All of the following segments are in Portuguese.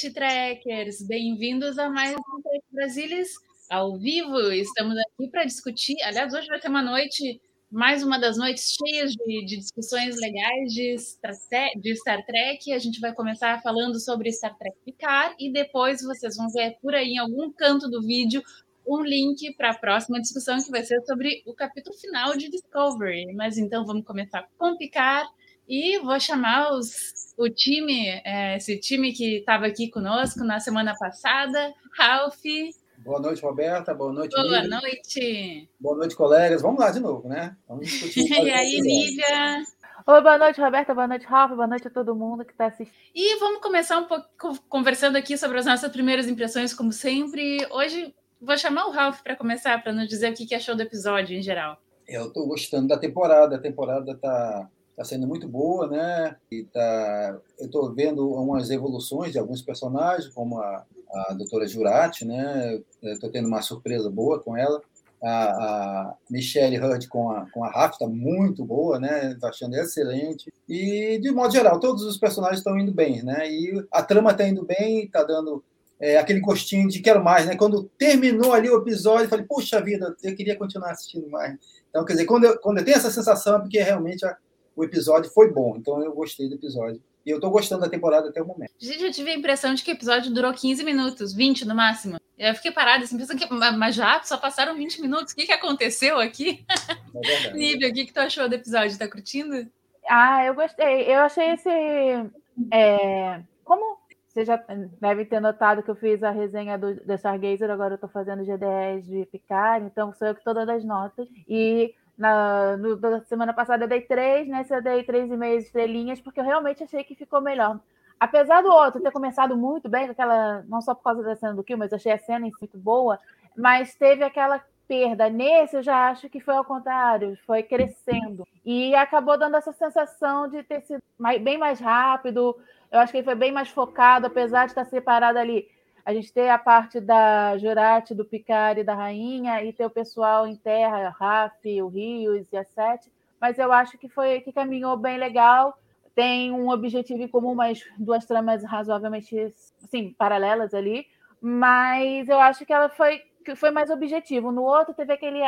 noite, trekkers! Bem-vindos a mais um Trek Brasilis ao vivo. Estamos aqui para discutir. Aliás, hoje vai ter uma noite, mais uma das noites cheias de, de discussões legais de, de Star Trek. A gente vai começar falando sobre Star Trek Picard e depois vocês vão ver por aí em algum canto do vídeo um link para a próxima discussão que vai ser sobre o capítulo final de Discovery. Mas então vamos começar com Picard e vou chamar os, o time, é, esse time que estava aqui conosco na semana passada. Ralph, Boa noite, Roberta. Boa noite, boa Nívia. noite. Boa noite, colegas. Vamos lá de novo, né? Vamos discutir. E aí, Nívia? Oi, boa noite, Roberta. Boa noite, Rafa. Boa noite a todo mundo que está assistindo. E vamos começar um pouco co- conversando aqui sobre as nossas primeiras impressões, como sempre. Hoje vou chamar o Ralph para começar, para nos dizer o que que achou do episódio em geral. Eu estou gostando da temporada. A temporada está tá sendo muito boa, né? E tá, eu estou vendo umas evoluções de alguns personagens, como a, a doutora Jurati, né? Estou tendo uma surpresa boa com ela. A, a Michelle Hurd com a, com a Rafa está muito boa, né? Estou achando excelente. E, de modo geral, todos os personagens estão indo bem, né? E a trama está indo bem, está dando é, aquele gostinho de quero mais, né? Quando terminou ali o episódio, eu falei, puxa vida, eu queria continuar assistindo mais. Então, quer dizer, quando eu, quando eu tenho essa sensação, é porque realmente a- o episódio foi bom. Então, eu gostei do episódio. E eu estou gostando da temporada até o momento. Gente, eu tive a impressão de que o episódio durou 15 minutos, 20 no máximo. Eu fiquei parada, assim, pensando que. "Ma- Mas já só passaram 20 minutos. O que, que aconteceu aqui? Verdade. Nívia, o que, que tu achou do episódio? Tá curtindo? Ah, eu gostei. Eu achei esse. é, como você já deve ter notado que eu fiz a resenha do, do Stargazer, agora eu estou fazendo GDS de Picard, então sou eu que estou dando as notas. E na no, semana passada eu dei três, nessa eu dei três e meia estrelinhas, porque eu realmente achei que ficou melhor. Apesar do outro ter começado muito bem, aquela, não só por causa da cena do Kill, mas achei a cena em si muito boa, mas teve aquela perda. Nesse eu já acho que foi ao contrário, foi crescendo. E acabou dando essa sensação de ter sido mais- bem mais rápido. Eu acho que ele foi bem mais focado, apesar de estar separado ali. A gente ter a parte da Jurati, do Picard e da Rainha, e ter o pessoal em terra, Raf, o Rios e a Sete. Mas eu acho que foi que caminhou bem legal. Tem um objetivo em comum, mas duas tramas razoavelmente assim, paralelas ali. Mas eu acho que ela foi, que foi mais objetivo. No outro teve aquele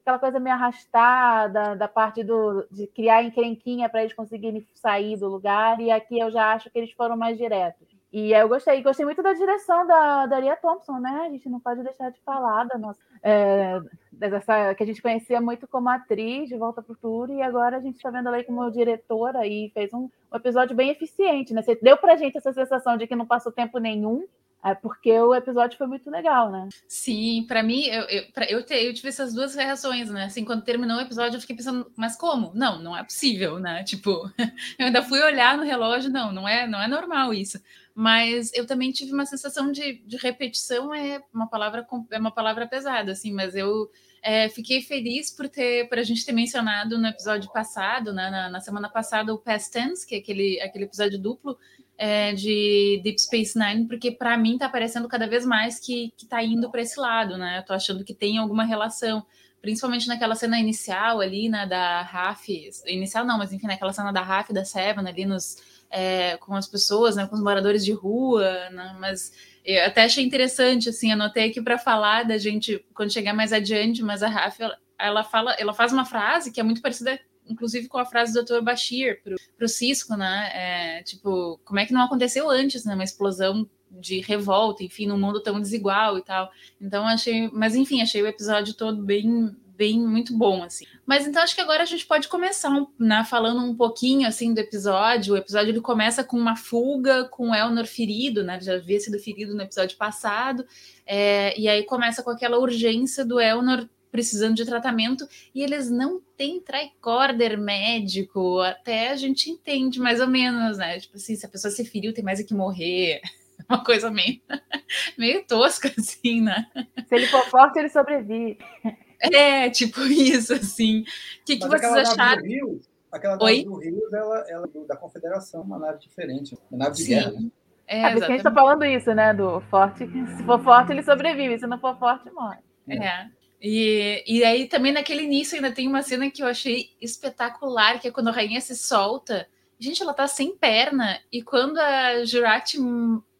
aquela coisa meio arrastada, da parte do, de criar encrenquinha para eles conseguirem sair do lugar, e aqui eu já acho que eles foram mais diretos. E eu gostei, gostei muito da direção da Daria Thompson, né? A gente não pode deixar de falar da nossa. é, dessa, que a gente conhecia muito como atriz de Volta para o Futuro, e agora a gente está vendo ela aí como diretora e fez um, um episódio bem eficiente, né? Você deu pra gente essa sensação de que não passou tempo nenhum, é porque o episódio foi muito legal, né? Sim, pra mim, eu, eu, pra- eu, te- eu tive essas duas reações, né? Assim, quando terminou o episódio, eu fiquei pensando, mas como? Não, não é possível, né? Tipo, eu ainda fui olhar no relógio, não, não é, não é normal isso. Mas eu também tive uma sensação de, de repetição, é uma palavra é uma palavra pesada, assim, mas eu é, fiquei feliz por ter por a gente ter mencionado no episódio passado, né, na, na semana passada, o Past Tense, que é aquele, aquele episódio duplo é, de Deep Space Nine, porque para mim tá parecendo cada vez mais que, que tá indo para esse lado, né? Eu tô achando que tem alguma relação, principalmente naquela cena inicial ali, né, da Raf, inicial não, mas enfim, naquela cena da Raf da Seven ali nos é, com as pessoas, né, com os moradores de rua, né, mas eu até achei interessante, assim, anotei aqui para falar da gente quando chegar mais adiante, mas a Raf, ela, ela fala, ela faz uma frase que é muito parecida inclusive com a frase do Dr. Bashir pro, pro Cisco, né? É, tipo, como é que não aconteceu antes, né? Uma explosão de revolta, enfim, num mundo tão desigual e tal. Então achei, mas enfim, achei o episódio todo bem bem, muito bom, assim. Mas então acho que agora a gente pode começar, né, falando um pouquinho, assim, do episódio. O episódio ele começa com uma fuga, com Elnor ferido, né? Já havia sido ferido no episódio passado. É, e aí começa com aquela urgência do Elnor precisando de tratamento e eles não têm tricorder médico. Até a gente entende mais ou menos, né? Tipo assim, se a pessoa se feriu, tem mais é que morrer. Uma coisa meio, meio tosca, assim, né? Se ele for forte, ele sobrevive. É, tipo isso, assim. O que, que vocês acharam? Rio, aquela nave do Rio, ela, ela é da Confederação, uma nave diferente, uma nave de Sim. guerra. Né? É, é porque a gente tá falando isso, né? Do forte. Se for forte, ele sobrevive. Se não for forte, morre. É. E, e aí também naquele início ainda tem uma cena que eu achei espetacular, que é quando a rainha se solta. Gente, ela tá sem perna. E quando a Jurati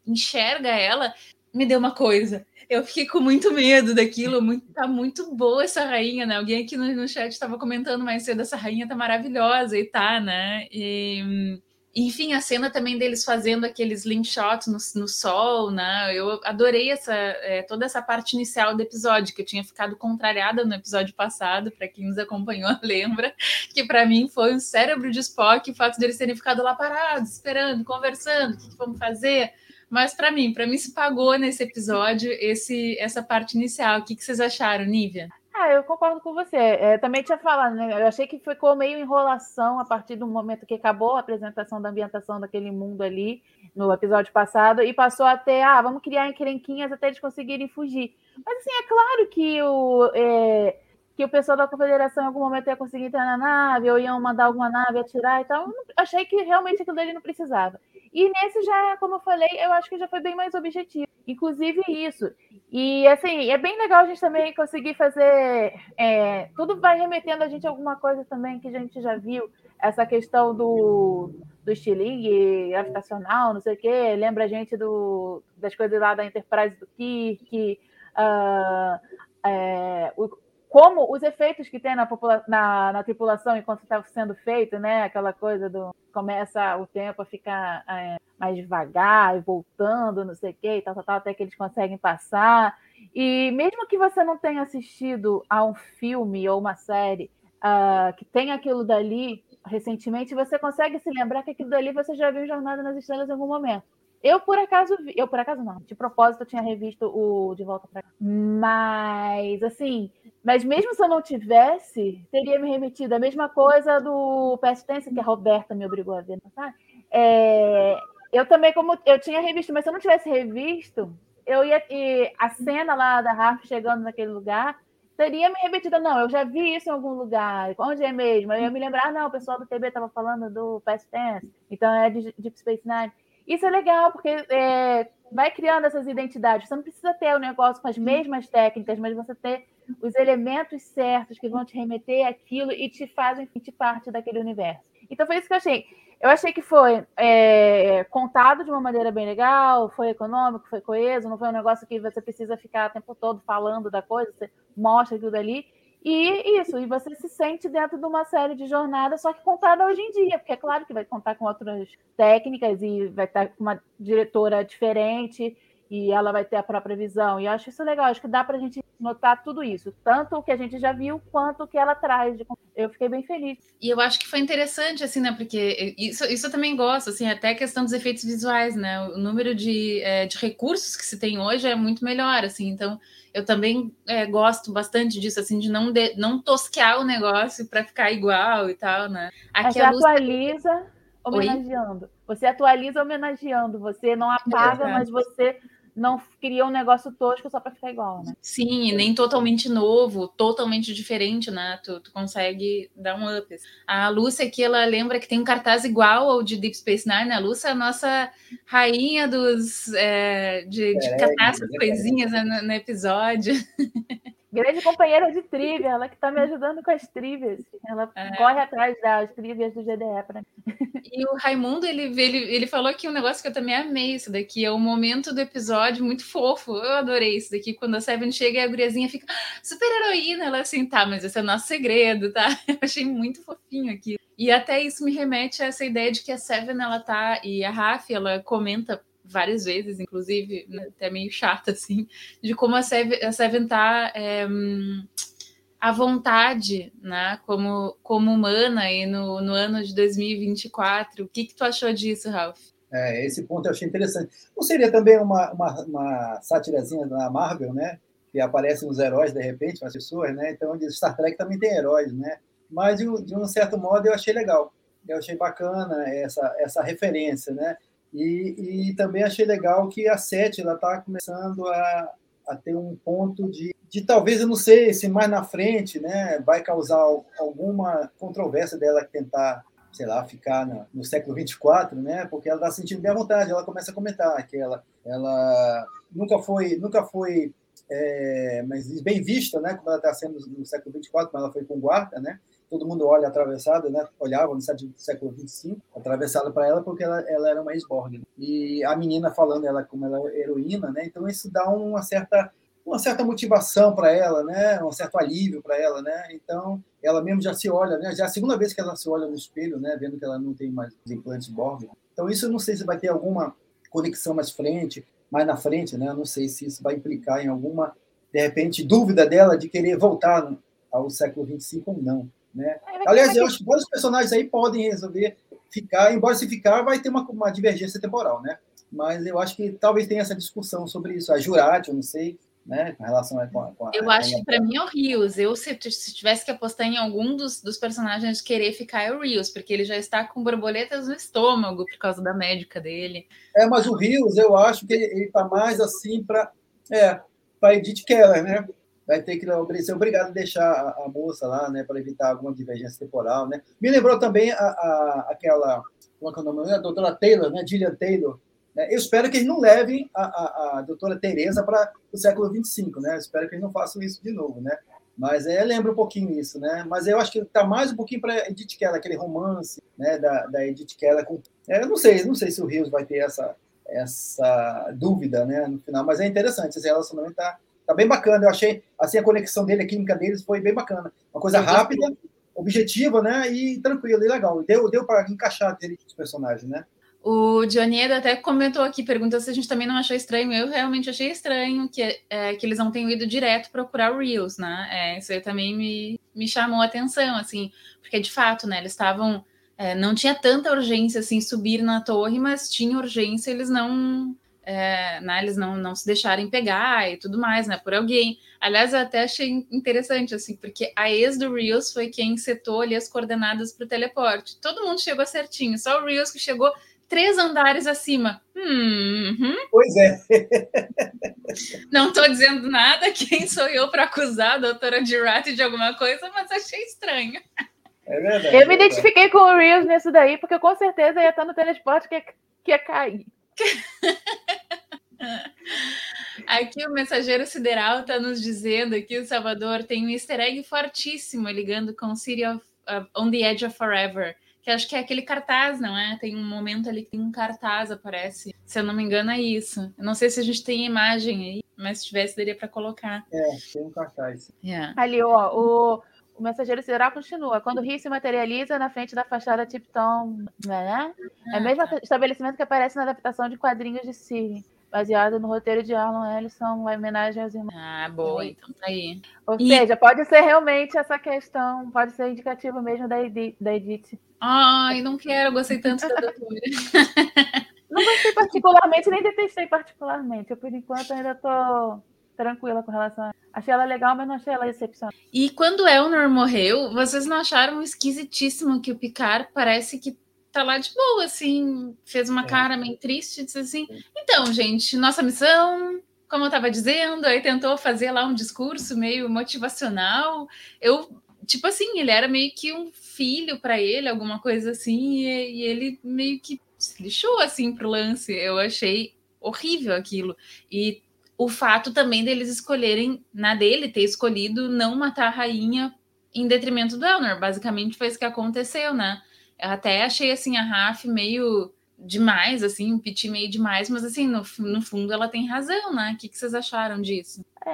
enxerga ela, me deu uma coisa. Eu fiquei com muito medo daquilo. Muito, tá muito boa essa rainha, né? Alguém aqui no, no chat estava comentando mais cedo, essa rainha tá maravilhosa e tá, né? E, enfim, a cena também deles fazendo aqueles slingshots no, no sol, né? Eu adorei essa, é, toda essa parte inicial do episódio, que eu tinha ficado contrariada no episódio passado, para quem nos acompanhou lembra, que para mim foi um cérebro de Spock, o fato deles terem ficado lá parados, esperando, conversando, o que, que vamos fazer. Mas para mim, para mim se pagou nesse episódio esse essa parte inicial. O que, que vocês acharam, Nívia? Ah, eu concordo com você. É, também tinha falado, né? Eu achei que ficou meio enrolação a partir do momento que acabou a apresentação da ambientação daquele mundo ali no episódio passado e passou a ter, ah, vamos criar encrenquinhas até eles conseguirem fugir. Mas assim, é claro que o, é, que o pessoal da confederação em algum momento ia conseguir entrar na nave ou iam mandar alguma nave atirar e tal. Achei que realmente aquilo dele não precisava. E nesse já, como eu falei, eu acho que já foi bem mais objetivo. Inclusive isso. E assim, é bem legal a gente também conseguir fazer. É, tudo vai remetendo a gente a alguma coisa também que a gente já viu. Essa questão do, do estilingue gravitacional, não sei o quê. Lembra a gente do, das coisas lá da Enterprise do Kirk. Uh, é, o, como os efeitos que tem na, na, na tripulação enquanto está sendo feito, né? Aquela coisa do começa o tempo a ficar é, mais devagar e voltando, não sei o quê, tal, tal, tal, até que eles conseguem passar. E mesmo que você não tenha assistido a um filme ou uma série uh, que tem aquilo dali recentemente, você consegue se lembrar que aquilo dali você já viu Jornada nas Estrelas em algum momento. Eu, por acaso, vi, eu por acaso não, de propósito eu tinha revisto o De Volta para Mas, assim, mas mesmo se eu não tivesse, teria me remetido a mesma coisa do Tense, que a Roberta me obrigou a ver? É, eu também, como eu tinha revisto, mas se eu não tivesse revisto, eu ia. E a cena lá da Raf chegando naquele lugar teria me remetido. Não, eu já vi isso em algum lugar. Onde é mesmo? Eu ia me lembrar, não, o pessoal do TB estava falando do Past Tense, então é de Deep Space Nine. Isso é legal, porque é, vai criando essas identidades. Você não precisa ter o um negócio com as mesmas técnicas, mas você ter os elementos certos que vão te remeter àquilo e te fazem parte daquele universo. Então foi isso que eu achei. Eu achei que foi é, contado de uma maneira bem legal, foi econômico, foi coeso, não foi um negócio que você precisa ficar o tempo todo falando da coisa, você mostra aquilo dali. E isso, e você se sente dentro de uma série de jornadas, só que contada hoje em dia, porque é claro que vai contar com outras técnicas e vai estar com uma diretora diferente e ela vai ter a própria visão. E eu acho isso legal, acho que dá para a gente notar tudo isso, tanto o que a gente já viu quanto o que ela traz. Eu fiquei bem feliz. E eu acho que foi interessante, assim, né? Porque isso, isso eu também gosto, assim, até a questão dos efeitos visuais, né? O número de, é, de recursos que se tem hoje é muito melhor, assim, então eu também é, gosto bastante disso, assim, de não, de, não tosquear o negócio para ficar igual e tal, né? Aqui você luz... atualiza homenageando. Oi? Você atualiza homenageando, você não apaga, é mas você não cria um negócio tosco só para ficar igual, né? Sim, nem totalmente novo, totalmente diferente, né? Tu, tu, consegue dar um up. A Lúcia aqui, ela lembra que tem um cartaz igual ao de Deep Space Nine. A Lúcia é a nossa rainha dos é, de, de catar essas coisinhas né, no, no episódio. Grande companheira de trivia, ela que está me ajudando com as trivias. Ela é. corre atrás das trivias do GDE para E o Raimundo, ele, ele, ele falou aqui um negócio que eu também amei, isso daqui, é o momento do episódio muito fofo. Eu adorei isso daqui, quando a Seven chega e a guriazinha fica ah, super heroína, ela assim, tá, mas esse é o nosso segredo, tá? Eu achei muito fofinho aqui. E até isso me remete a essa ideia de que a Seven, ela tá, e a Raf, ela comenta várias vezes, inclusive, né, até meio chata, assim, de como a Seven, a Seven tá. É, a vontade, né, como, como humana aí no, no ano de 2024. O que, que tu achou disso, Ralph? É, esse ponto eu achei interessante. Não seria também uma, uma, uma sátirazinha da Marvel, né? Que aparecem os heróis de repente, as pessoas, né? Então, Star Trek também tem heróis, né? Mas, de um certo modo, eu achei legal. Eu achei bacana essa, essa referência, né? E, e também achei legal que a Sete está começando a, a ter um ponto de, de talvez, eu não sei se mais na frente né, vai causar alguma controvérsia dela tentar, sei lá, ficar no, no século 24, né, porque ela está sentindo bem à vontade, ela começa a comentar que ela, ela nunca foi, nunca foi é, mas bem vista, né, como ela está sendo no século 24, quando ela foi com guarda, né, todo mundo olha atravessada, né? Olhava no século 25, atravessada para ela porque ela, ela era uma ex-Borg. Né? E a menina falando ela como ela é heroína, né? Então isso dá uma certa uma certa motivação para ela, né? Um certo alívio para ela, né? Então ela mesmo já se olha, né? Já é a segunda vez que ela se olha no espelho, né? Vendo que ela não tem mais os implantes Borg. Então isso eu não sei se vai ter alguma conexão mais frente, mais na frente, né? Eu não sei se isso vai implicar em alguma de repente dúvida dela de querer voltar ao século 25 ou não. Né? Aliás, eu acho que vários personagens aí podem resolver ficar, embora se ficar, vai ter uma, uma divergência temporal, né? Mas eu acho que talvez tenha essa discussão sobre isso. A Jurati, eu não sei, né? Com relação a, com a, com a Eu acho que para mim é o Rios. Eu, se, se, tivesse que apostar em algum dos, dos personagens querer ficar, é o Rios, porque ele já está com borboletas no estômago por causa da médica dele. É, mas o Rios, eu acho que ele está mais assim para. É, para Edith Keller, né? Vai ter que ser obrigado a deixar a, a moça lá, né, para evitar alguma divergência temporal, né? Me lembrou também a, a aquela, como é que é o nome? A doutora Taylor, né, Gillian Taylor. Né? Eu espero que eles não levem a, a, a doutora Teresa para o século 25, né? Eu espero que eles não façam isso de novo, né? Mas é, lembra um pouquinho isso, né? Mas eu acho que está mais um pouquinho para Edith Keller, aquele romance, né, da, da Edith Keller com... É, eu não sei, não sei se o Rios vai ter essa essa dúvida, né, no final, mas é interessante, esse relacionamento está Tá bem bacana. Eu achei assim a conexão dele, a química deles foi bem bacana. Uma coisa rápida, objetiva, né? E tranquila e legal. Deu, deu para encaixar os personagens, né? O Dioniedo até comentou aqui, perguntou se a gente também não achou estranho. Eu realmente achei estranho que, é, que eles não tenham ido direto procurar o Reels, né? É, isso aí também me, me chamou a atenção, assim, porque de fato, né? Eles estavam. É, não tinha tanta urgência assim subir na torre, mas tinha urgência, eles não é, né, eles não, não se deixarem pegar e tudo mais, né, por alguém. Aliás, eu até achei interessante, assim, porque a ex do Reels foi quem setou ali as coordenadas para o teleporte. Todo mundo chegou certinho, só o Reels que chegou três andares acima. Hum, uhum. Pois é. não estou dizendo nada, quem sou eu para acusar a doutora Girati de alguma coisa, mas achei estranho. É verdade. Eu me identifiquei com o Reels nisso daí, porque com certeza ia estar no teleporte que ia, que ia cair. Aqui o mensageiro sideral está nos dizendo que o Salvador tem um easter egg fortíssimo ligando com City of uh, On the Edge of Forever, que acho que é aquele cartaz, não é? Tem um momento ali que tem um cartaz, aparece. Se eu não me engano, é isso. Eu não sei se a gente tem imagem aí, mas se tivesse, daria para colocar. É, tem um cartaz. Yeah. Ali, ó, o, o mensageiro sideral continua. Quando o rio se materializa na frente da fachada Tipton, né? É o mesmo estabelecimento que aparece na adaptação de quadrinhos de Siri, baseado no roteiro de Arlen Ellison, uma homenagem aos irmãos. Ah, boa, então tá aí. Ou E- seja, pode ser realmente essa questão, pode ser indicativo mesmo da Edith. Da Edith. Ai, não quero, gostei tanto da doutora. Não gostei particularmente, nem detestei particularmente. Eu, por enquanto, ainda tô tranquila com relação a. Achei ela legal, mas não achei ela excepcional. E quando Elnor morreu, vocês não acharam esquisitíssimo que o Picard parece que tá lá de boa, assim, fez uma É. cara meio triste, disse assim: então, gente, nossa missão, como eu tava dizendo, aí tentou fazer lá um discurso meio motivacional. Eu, tipo assim, ele era meio que um filho para ele, alguma coisa assim, e, e ele meio que se lixou assim pro lance. Eu achei horrível aquilo. E o fato também deles escolherem, na dele ter escolhido não matar a rainha em detrimento do Elnor. Basicamente foi isso que aconteceu, né? Eu até achei assim a Raf meio demais, assim, um piti meio demais, mas assim, no, no fundo ela tem razão, né? O que, que vocês acharam disso? É,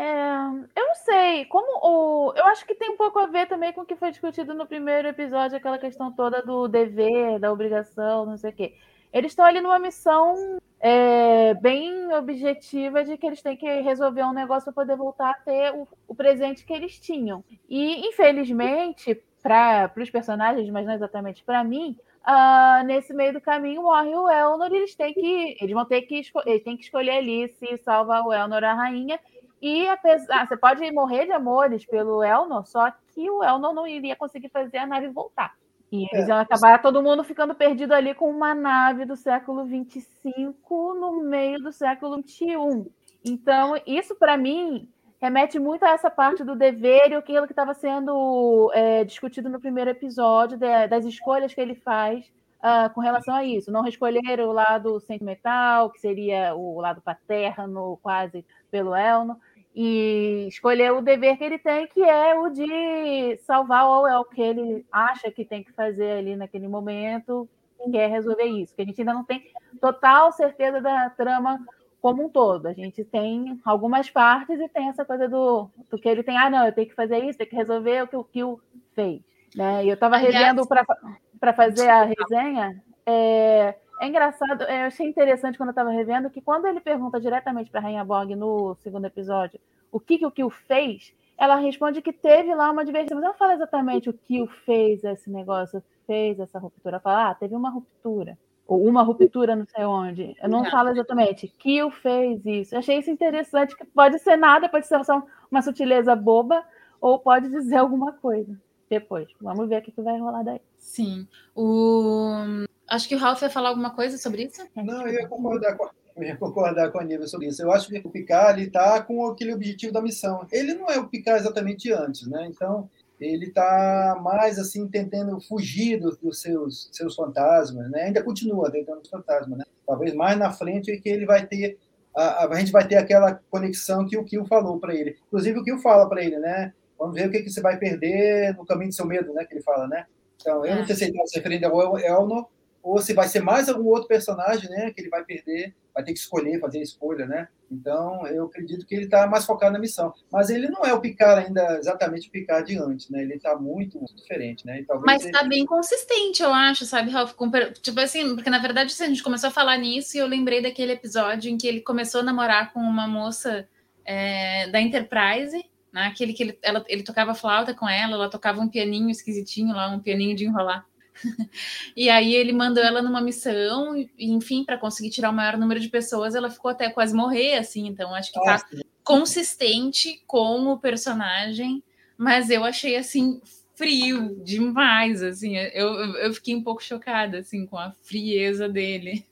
eu não sei, como o. Eu acho que tem um pouco a ver também com o que foi discutido no primeiro episódio, aquela questão toda do dever, da obrigação, não sei o quê. Eles estão ali numa missão é, bem objetiva de que eles têm que resolver um negócio para poder voltar a ter o, o, presente que eles tinham. E, infelizmente, para os personagens, mas não exatamente para mim, uh, nesse meio do caminho morre o Elnor e eles têm que. Eles vão ter que, eles têm que escolher ali se salva o Elnor a rainha. E apesar, você pode morrer de amores pelo Elnor, só que o Elnor não iria conseguir fazer a nave voltar. E eles é. iam acabar todo mundo ficando perdido ali com uma nave do século 25 no meio do século 21. Então, isso para mim remete muito a essa parte do dever e aquilo que estava sendo é, discutido no primeiro episódio, de, das escolhas que ele faz uh, com relação a isso. Não escolher o lado sentimental, que seria o lado paterno, quase pelo Elno, e escolher o dever que ele tem, que é o de salvar ou é o que ele acha que tem que fazer ali naquele momento, quer resolver isso. Que a gente ainda não tem total certeza da trama como um todo. A gente tem algumas partes e tem essa coisa do, do que ele tem, ah, não, eu tenho que fazer isso, tenho que resolver o que o Kill fez. Né? E eu estava revendo para fazer a resenha. É, é engraçado, eu achei interessante quando eu estava revendo que quando ele pergunta diretamente para a Rainha Bog no segundo episódio o que, que o Kill fez, ela responde que teve lá uma diversão, mas ela não fala exatamente o que o fez esse negócio, fez essa ruptura. Ela fala, ah, teve uma ruptura, ou uma ruptura não sei onde. Eu não, não. falo exatamente, Kill fez isso. Eu achei isso interessante, que pode ser nada, pode ser só uma sutileza boba, ou pode dizer alguma coisa depois. Vamos ver o que, que vai rolar daí. Sim. O... Acho que o Ralph ia falar alguma coisa sobre isso. Não, eu ia concordar com, eu ia concordar com a Nívia sobre isso. Eu acho que o Picard está com aquele objetivo da missão. Ele não é o Picard exatamente antes, né? Então, ele está mais assim tentando fugir dos, dos, seus, seus fantasmas, né? Ainda continua tentando os fantasmas, né? Talvez mais na frente é que ele vai ter a, a, gente vai ter aquela conexão que o Kill falou para ele. Inclusive o Kill fala para ele, né? Vamos ver o que, que você vai perder no caminho do seu medo, né? Que ele fala, né? Então, eu é. não sei se ele está se referindo ao Elnor ou se vai ser mais algum outro personagem, né, que ele vai perder, vai ter que escolher, fazer a escolha, né? Então, eu acredito que ele está mais focado na missão. Mas ele não é o Picard ainda, exatamente o Picard de antes, né? Ele está muito, muito diferente, né? Mas está ele... bem consistente, eu acho, sabe, Ralph? Tipo assim, porque na verdade a gente começou a falar nisso e eu lembrei daquele episódio em que ele começou a namorar com uma moça é, da Enterprise, né? Aquele que ele, ela, ele tocava flauta com ela, ela tocava um pianinho esquisitinho lá, um pianinho de enrolar. e aí ele mandou ela numa missão, e, enfim, para conseguir tirar o maior número de pessoas, ela ficou até quase morrer, assim. Então acho que tá consistente com o personagem, mas eu achei assim frio demais, assim. Eu, eu fiquei um pouco chocada, assim, com a frieza dele.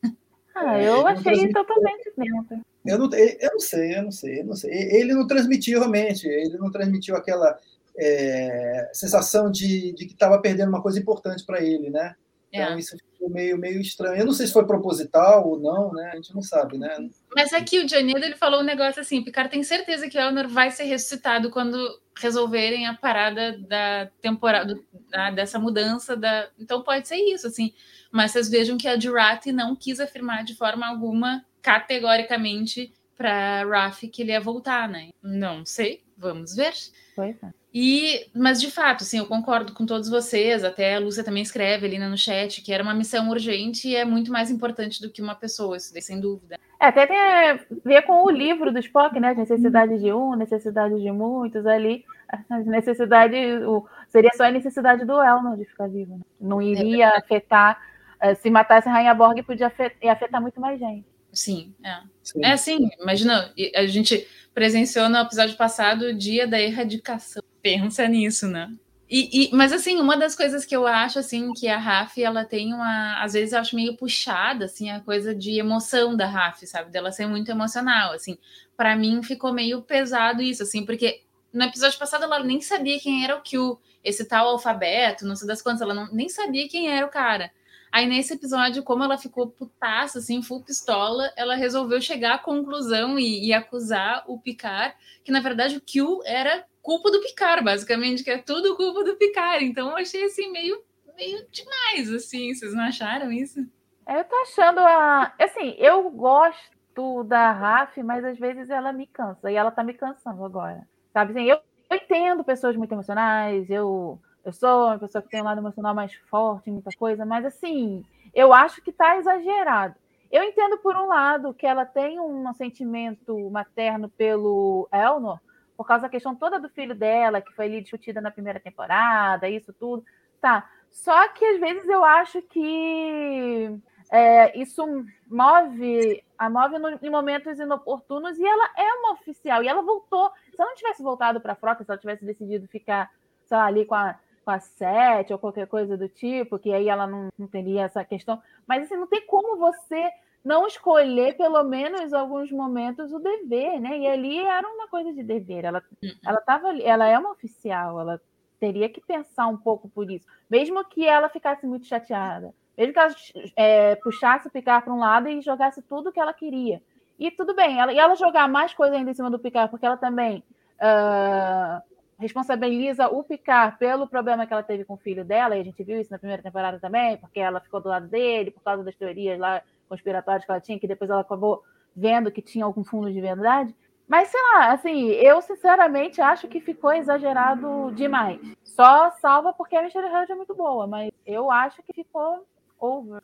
Ah, eu achei totalmente dentro. Eu não, eu não sei, eu não sei, eu não sei. Ele não transmitiu realmente, ele não transmitiu aquela é, sensação de, de que estava perdendo uma coisa importante para ele, né? Então, é. isso ficou meio, meio estranho. Eu não sei se foi proposital ou não, né? A gente não sabe, né? Mas aqui o Johnny ele falou um negócio assim: Picard tem certeza que o Eleanor vai ser ressuscitado quando resolverem a parada da temporada, da, dessa mudança. da Então pode ser isso, assim. Mas vocês vejam que a Jurati não quis afirmar de forma alguma, categoricamente, para Raf que ele ia voltar, né? Não sei, vamos ver. Pois é. E, mas de fato, sim, eu concordo com todos vocês. Até a Lúcia também escreve ali no chat que era uma missão urgente e é muito mais importante do que uma pessoa, isso daí, sem dúvida. É, até tem a ver com o livro do Spock, né? Necessidade de um, necessidade de muitos ali. A necessidade, o, seria só a necessidade do Elnor de ficar vivo. Né? Não iria é afetar. Eh, se matasse a Rainha Borg, podia afetar, afetar muito mais gente. Sim, é. Sim. É assim, imagina, a gente presenciou no episódio passado o dia da erradicação pensa nisso, né? E, e, mas assim, uma das coisas que eu acho assim que a Raf ela tem uma, às vezes eu acho meio puxada assim a coisa de emoção da Raf, sabe? Dela ser muito emocional, assim. Para mim ficou meio pesado isso, assim, porque no episódio passado ela nem sabia quem era o Q, esse tal alfabeto, não sei das quantas, ela não, nem sabia quem era o cara. Aí nesse episódio, como ela ficou putaça, assim, full pistola, ela resolveu chegar à conclusão e, e acusar o Picard, que na verdade o Q era culpa do Picard, basicamente, que é tudo culpa do Picard. Então eu achei assim meio, meio demais, assim. Vocês não acharam isso? É, eu tô achando a. Assim, eu gosto da Raf, mas às vezes ela me cansa. E ela tá me cansando agora. Sabe assim, eu, eu entendo pessoas muito emocionais, eu, eu sou uma pessoa que tem um lado emocional mais forte, muita coisa, mas assim, eu acho que está exagerado. Eu entendo, por um lado, que ela tem um sentimento materno pelo Elnor, por causa da questão toda do filho dela, que foi ali discutida na primeira temporada, isso tudo. Tá. Só que às vezes eu acho que é, isso move, a move no, em momentos inoportunos e ela é uma oficial. E ela voltou. Se ela não tivesse voltado para a frota, se ela tivesse decidido ficar, sei lá, ali com a, com a Sete ou qualquer coisa do tipo, que aí ela não, não teria essa questão. Mas assim, não tem como você não escolher, pelo menos, alguns momentos, o dever, né? E ali era uma coisa de dever. Ela, uhum. ela, tava, ela é uma oficial, ela teria que pensar um pouco por isso. Mesmo que ela ficasse muito chateada. Mesmo que ela é, puxasse o Picard para um lado e jogasse tudo que ela queria. E tudo bem, ela, e ela jogar mais coisa ainda em cima do Picard, porque ela também uh, responsabiliza o Picard pelo problema que ela teve com o filho dela, e a gente viu isso na primeira temporada também, porque ela ficou do lado dele, por causa das teorias lá conspiratórias que ela tinha, que depois ela acabou vendo que tinha algum fundo de verdade. Mas sei lá, assim, eu sinceramente acho que ficou exagerado demais. Só salva porque a Michelle Hudge é muito boa, mas eu acho que ficou over.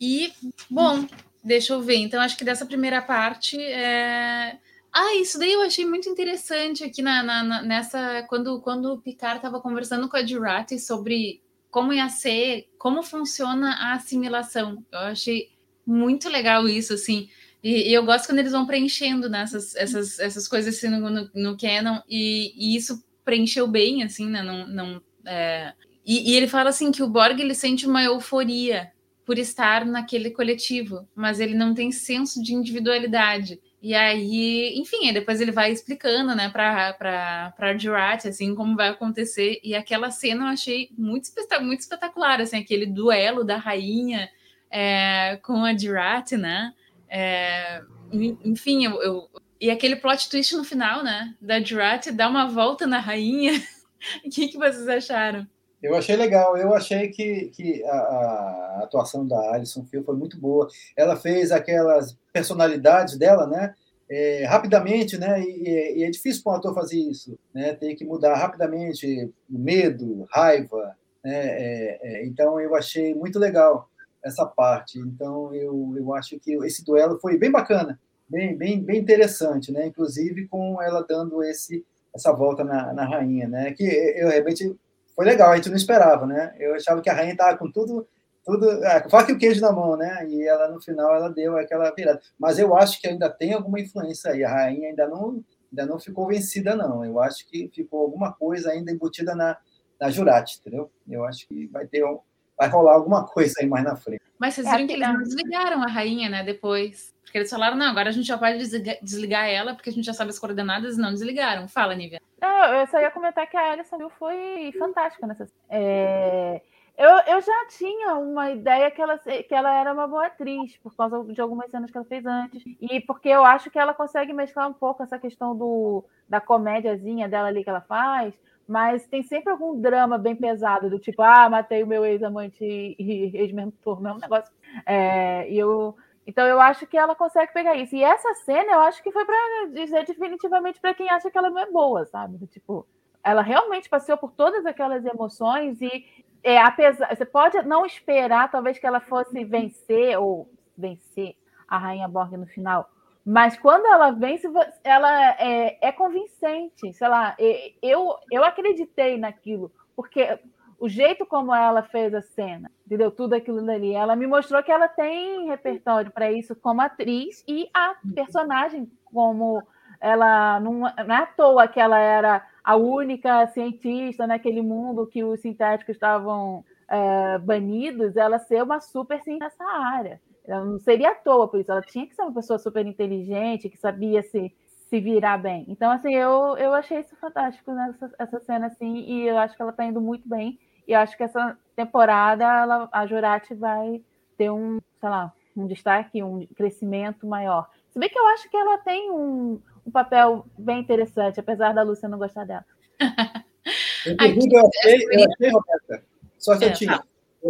E, bom, deixa eu ver. Então, acho que dessa primeira parte é. Ah, isso daí eu achei muito interessante aqui na, na nessa. Quando, quando o Picard estava conversando com a Durati sobre como ia ser, como funciona a assimilação. Eu achei muito legal isso, assim. E, e, eu gosto quando eles vão preenchendo né, essas, essas coisas assim, no, no, no Canon, e, e, isso preencheu bem, assim, né? Não, não, é... e, e, ele fala assim que o Borg ele sente uma euforia por estar naquele coletivo, mas ele não tem senso de individualidade. E aí, enfim, depois ele vai explicando, né, para para Jurat, assim, como vai acontecer. E aquela cena eu achei muito, muito espetacular, assim, aquele duelo da rainha é, com a Jurat, né? É, enfim, eu, eu, e aquele plot twist no final, né? Da Jurat dar uma volta na rainha. o que, que vocês acharam? Eu achei legal, eu achei que, que a, a atuação da Alison Phil foi muito boa. Ela fez aquelas personalidades dela, né? É, rapidamente, né? E, e, é difícil para um ator fazer isso, né? Tem que mudar rapidamente medo, raiva, né? É, é, então eu achei muito legal essa parte. Então eu, eu acho que esse duelo foi bem bacana, bem, bem, bem interessante, né? Inclusive com ela dando esse essa volta na, na rainha, né? Que eu realmente foi legal, a gente não esperava, né? Eu achava que a rainha estava com tudo, tudo, é, faca e o queijo na mão, né? E ela no final ela deu aquela virada. Mas eu acho que ainda tem alguma influência aí. A rainha ainda não, ainda não ficou vencida, não. Eu acho que ficou alguma coisa ainda embutida na, na Jurati, entendeu? Eu acho que vai ter vai rolar alguma coisa aí mais na frente. Mas vocês é viram é que eles não desligaram a rainha, né? Depois. Porque eles falaram, não, agora a gente já pode desligar, ela, porque a gente já sabe as coordenadas e não desligaram. Fala, Nívia. Não, eu só ia comentar que a Alison Hill foi fantástica nessa. É... Eu, eu já tinha uma ideia que ela, que ela era uma boa atriz, por causa de algumas cenas que ela fez antes. E porque eu acho que ela consegue mesclar um pouco essa questão do, da comédiazinha dela ali que ela faz, mas tem sempre algum drama bem pesado, do tipo, ah, matei o meu ex-amante e ex-mentor, é um negócio. É, e eu então eu acho que ela consegue pegar isso. E essa cena eu acho que foi para dizer definitivamente para quem acha que ela não é boa, sabe? Tipo, ela realmente passeou por todas aquelas emoções e é, apesar, você pode não esperar talvez que ela fosse vencer ou vencer a Rainha Borg no final, mas quando ela vence, ela é, é convincente. Sei lá, eu, eu acreditei naquilo, porque o jeito como ela fez a cena, entendeu? Tudo aquilo dali. Ela me mostrou que ela tem repertório para isso como atriz e a personagem como ela não, não é à toa que ela era a única cientista naquele mundo que os sintéticos estavam é, banidos, ela ser uma super cientista nessa área. Ela não seria à toa por isso, ela tinha que ser uma pessoa super inteligente, que sabia se, se virar bem. Então, assim, eu, eu achei isso fantástico nessa essa cena, assim, e eu acho que ela está indo muito bem. E acho que essa temporada ela, a Jurati vai ter um, sei lá, um destaque, um crescimento maior. Se bem que eu acho que ela tem um, um papel bem interessante, apesar da Lúcia não gostar dela. Inclusive, eu achei, eu achei, Roberta, só que é, eu tinha.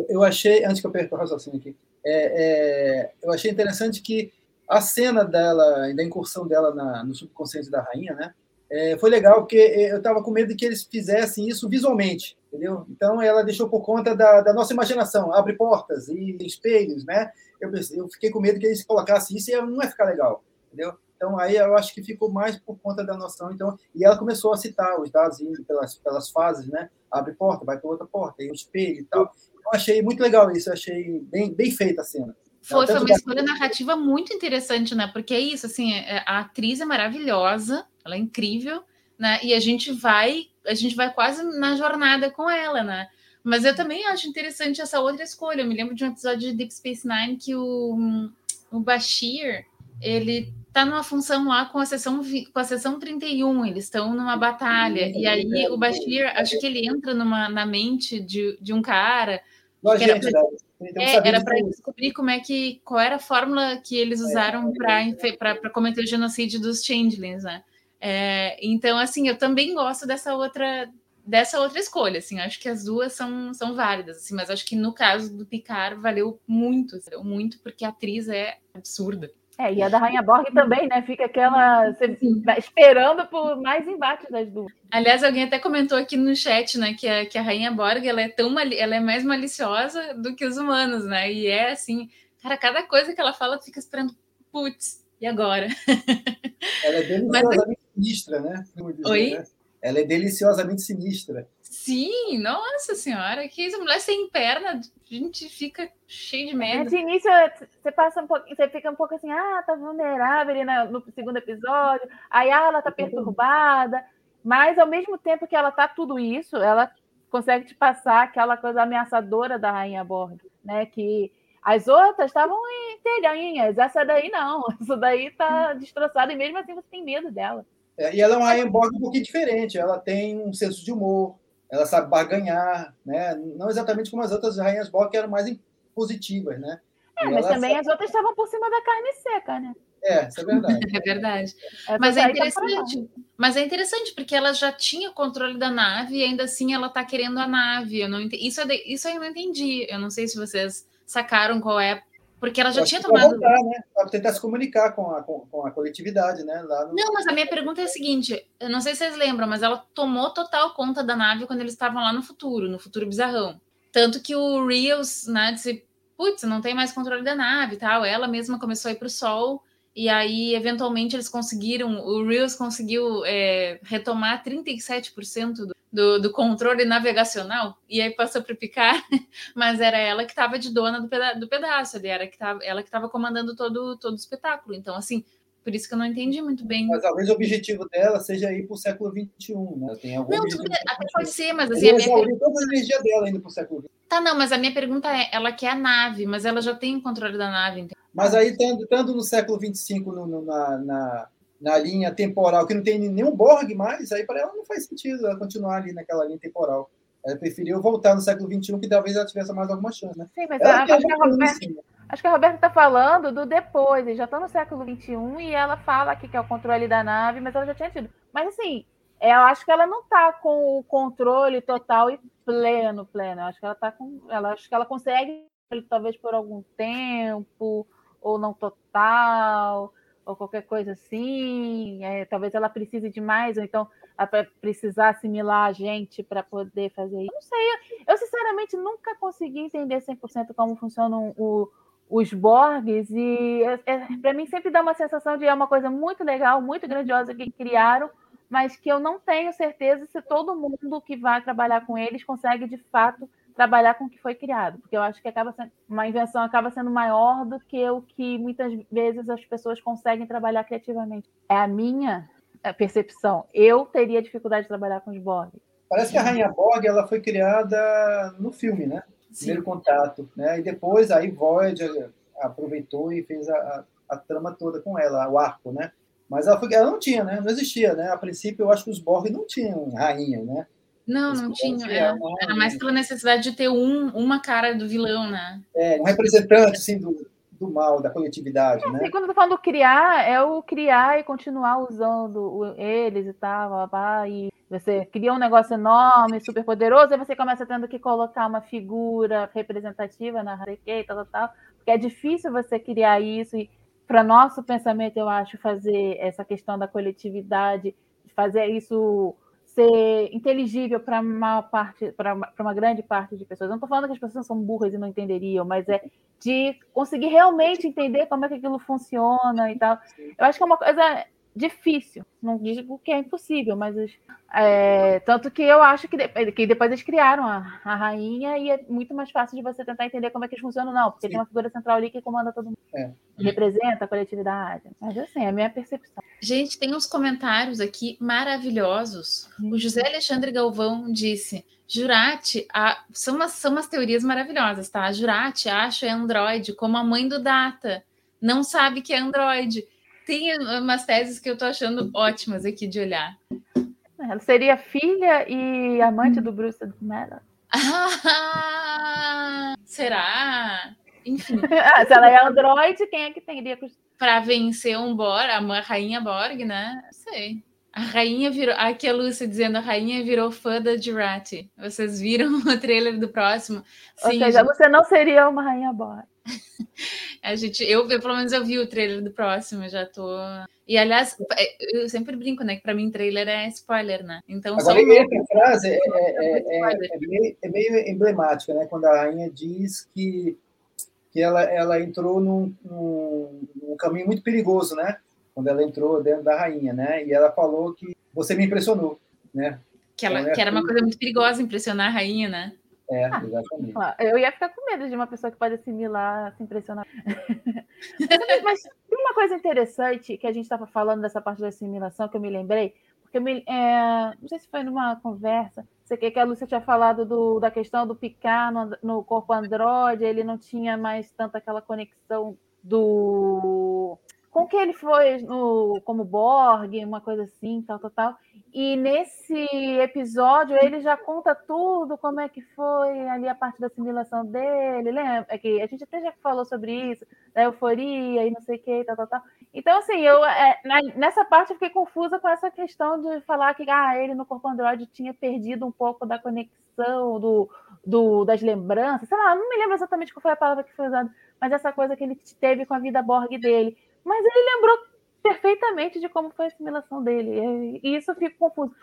Eu achei, antes que eu perca o raciocínio aqui, é, é, eu achei interessante que a cena dela, da incursão dela na, no subconsciente da rainha, né? é, foi legal, porque é, eu estava com medo de que eles fizessem isso visualmente, entendeu? Então, ela deixou por conta da, da nossa imaginação, abre portas e espelhos, né? Eu, eu fiquei com medo que eles colocassem isso e não ia ficar legal, entendeu? Então, aí eu acho que ficou mais por conta da noção. Então, e ela começou a citar os dados indo pelas, pelas fases, né? Abre porta, vai para outra porta, e o espelho e tal. Eu achei muito legal isso, eu achei bem, bem feita a cena. Foi, foi uma escolha narrativa muito interessante, né? Porque é isso, assim, é, a atriz é maravilhosa, ela é incrível, né? E a gente vai, a gente vai quase na jornada com ela, né? Mas eu também acho interessante essa outra escolha. Eu me lembro de um episódio de Deep Space Nine que o, o Bashir, ele tá numa função lá com a sessão com a sessão 31, eles estão numa batalha. E aí o Bashir, acho que ele entra numa, na mente de, de um cara. Nós, era então, é, era para descobrir como é que qual era a fórmula que eles usaram para cometer o genocídio dos changelings, né? É, então, assim, eu também gosto dessa outra dessa outra escolha, assim, acho que as duas são, são válidas, assim, mas acho que no caso do Picard valeu muito, valeu muito, porque a atriz é absurda. É, e a da Rainha Borg também, né? Fica aquela. Você esperando por mais embates das duas. Aliás, alguém até comentou aqui no chat, né, que a, que a Rainha Borg ela é tão ela é mais maliciosa do que os humanos, né? E é assim, cara, cada coisa que ela fala, tu fica esperando, putz, e agora? Ela é deliciosamente Mas... sinistra, né? Dizer, Oi? Né? Ela é deliciosamente sinistra. Sim, nossa senhora, que essa mulher sem perna, a gente fica cheio de medo. De início, você passa um pouco, você fica um pouco assim, ah, tá vulnerável ali no segundo episódio, aí ah, ela tá perturbada, mas ao mesmo tempo que ela tá tudo isso, ela consegue te passar aquela coisa ameaçadora da Rainha Borg, né? Que as outras estavam inteirinhas, essa daí não, essa daí tá destroçada e mesmo assim você tem medo dela. É, e ela é uma Rainha Borg um pouquinho diferente, ela tem um senso de humor, ela sabe barganhar, né? Não exatamente como as outras rainhas Borg, que eram mais positivas, né? É, mas também sabe... as outras estavam por cima da carne seca, né? É, isso é verdade. É verdade. mas é tá interessante. Mas é interessante, porque ela já tinha controle da nave e ainda assim ela tá querendo a nave. Eu não ent... isso, é de... isso eu não entendi. Eu não sei se vocês sacaram qual é porque ela já tinha tomado. Voltar, né? Para tentar se comunicar com a, com, com a coletividade, né? No... Não, mas a minha pergunta é a seguinte: eu não sei se vocês lembram, mas ela tomou total conta da nave quando eles estavam lá no futuro, no futuro bizarrão. Tanto que o Rios, né, disse: putz, não tem mais controle da nave e tal. Ela mesma começou a ir para o Sol. E aí, eventualmente, eles conseguiram, o Rios conseguiu é, retomar 37% do, do, do, controle navegacional, e aí passou para o Picard, mas era ela que estava de dona do, peda do pedaço, ali, era que tava, ela que estava comandando todo, todo o espetáculo. Então, assim, por isso que eu não entendi muito bem. Mas talvez o objetivo dela seja ir para o século XXI, né? Tem algum não, tudo, até pode ser, mas assim. A minha pergunta... toda a energia dela indo para o século XXI. Tá, não, mas a minha pergunta é: ela quer a nave, mas ela já tem o controle da nave. Entendeu? Mas aí, estando no século XXV, no, no, na, na na linha temporal, que não tem nenhum Borg mais, aí para ela não faz sentido ela continuar ali naquela linha temporal. Ela preferiu voltar no século XXI, que talvez ela tivesse mais alguma chance. Né? Sim, mas a, acho, que a Roberta, acho que a Roberta está falando do depois, eles já estão no século XXI e ela fala aqui que é o controle da nave, mas ela já tinha tido. Mas assim, eu acho que ela não está com o controle total e pleno, pleno. Eu acho que ela tá com. Ela acho que ela consegue, talvez por algum tempo, ou não total ou qualquer coisa assim, é, talvez ela precise de mais, ou então precisar assimilar a gente para poder fazer isso. Não sei, eu, eu, sinceramente nunca consegui entender 100% como funcionam o, os Borgs, e é, é, para mim sempre dá uma sensação de é uma coisa muito legal, muito grandiosa que criaram, mas que eu não tenho certeza se todo mundo que vai trabalhar com eles consegue de fato trabalhar com o que foi criado, porque eu acho que acaba sendo, uma invenção acaba sendo maior do que o que muitas vezes as pessoas conseguem trabalhar criativamente. É a minha é, percepção. Eu teria dificuldade de trabalhar com os Borg. Parece que a Rainha Borg ela foi criada no filme, né? Sim. Primeiro contato, né? E depois aí Voyager aproveitou e fez a, a, a trama toda com ela, o arco, né? Mas ela, foi, ela não tinha, né? Não existia, né? A princípio, eu acho que os Borg não tinham rainha, né? Não, não tinha. Era, era, mais pela necessidade de ter um, uma cara do vilão, né? É, um representante assim, do, do mal, da coletividade, é, né? Assim, quando eu tô falando criar, é o criar e continuar usando eles e tal, blá, blá, e você cria um negócio enorme, super poderoso, aí você começa tendo que colocar uma figura representativa na Harekei, tal, tal, tal, porque é difícil você criar isso e para nosso pensamento, eu acho, fazer essa questão da coletividade fazer isso ser inteligível para uma parte, para uma grande parte de pessoas. Eu não estou falando que as pessoas são burras e não entenderiam, mas é de conseguir realmente entender como é que aquilo funciona e tal. Eu acho que é uma coisa difícil. Não digo que é impossível, mas é, tanto que eu acho que, de, que depois eles criaram a, a, rainha e é muito mais fácil de você tentar entender como é que eles funcionam, não, porque Sim. tem uma figura central ali que comanda todo mundo. É. Representa a coletividade. Mas assim, é a minha percepção. Gente, tem uns comentários aqui maravilhosos. Hum. O José Alexandre Galvão disse. Jurati, a, são, umas, são umas teorias maravilhosas, tá? Jurati acha Android como a mãe do Data, não sabe que é Android tem umas teses que eu tô achando ótimas aqui de olhar. Ela seria filha e amante do Bruce Maddox. Ah, será? Enfim. Ah, se ela é android, quem é que teria para vencer um Borg, a rainha Borg, né? Não sei. A rainha virou. Aqui a Lúcia dizendo a rainha virou fã da Jurati. Vocês viram o trailer do próximo? Sim, Ou seja, você não seria uma rainha Borg. A gente, eu, eu, pelo menos eu vi o trailer do próximo, já tô. E aliás, é, eu sempre brinco, né? Que para mim trailer é spoiler, né? Então Agora, só essa frase é, é, é, meio, é, meio, emblemática, né? Quando a rainha diz que, que ela, ela entrou num, num, num caminho muito perigoso, né? Quando ela entrou dentro da rainha, né? E ela falou que você me impressionou, né? Que, ela, então, que era uma coisa muito perigosa impressionar a rainha, né? É, exatamente. Eu ia ficar com medo de uma pessoa que pode assimilar, se impressionar. Mas tem uma coisa interessante que a gente estava falando dessa parte da assimilação que eu me lembrei, porque me, é, não sei se foi numa conversa, sei que a Lúcia tinha falado do, da questão do picar no, no corpo Android, ele não tinha mais tanta aquela conexão do com que ele foi no, como Borg, uma coisa assim, tal, tal, tal. E nesse episódio ele já conta tudo, como é que foi ali a parte da assimilação dele, lembra? É que a gente até já falou sobre isso, da euforia e não sei o que, tal, tal, tal. Então, assim, eu é, nessa parte eu fiquei confusa com essa questão de falar que ah, ele no corpo Android tinha perdido um pouco da conexão, do, do, das lembranças, sei lá, não me lembro exatamente qual foi a palavra que foi usada, mas essa coisa que ele teve com a vida Borg dele. Mas ele lembrou perfeitamente de como foi a assimilação dele. E isso eu fico confuso.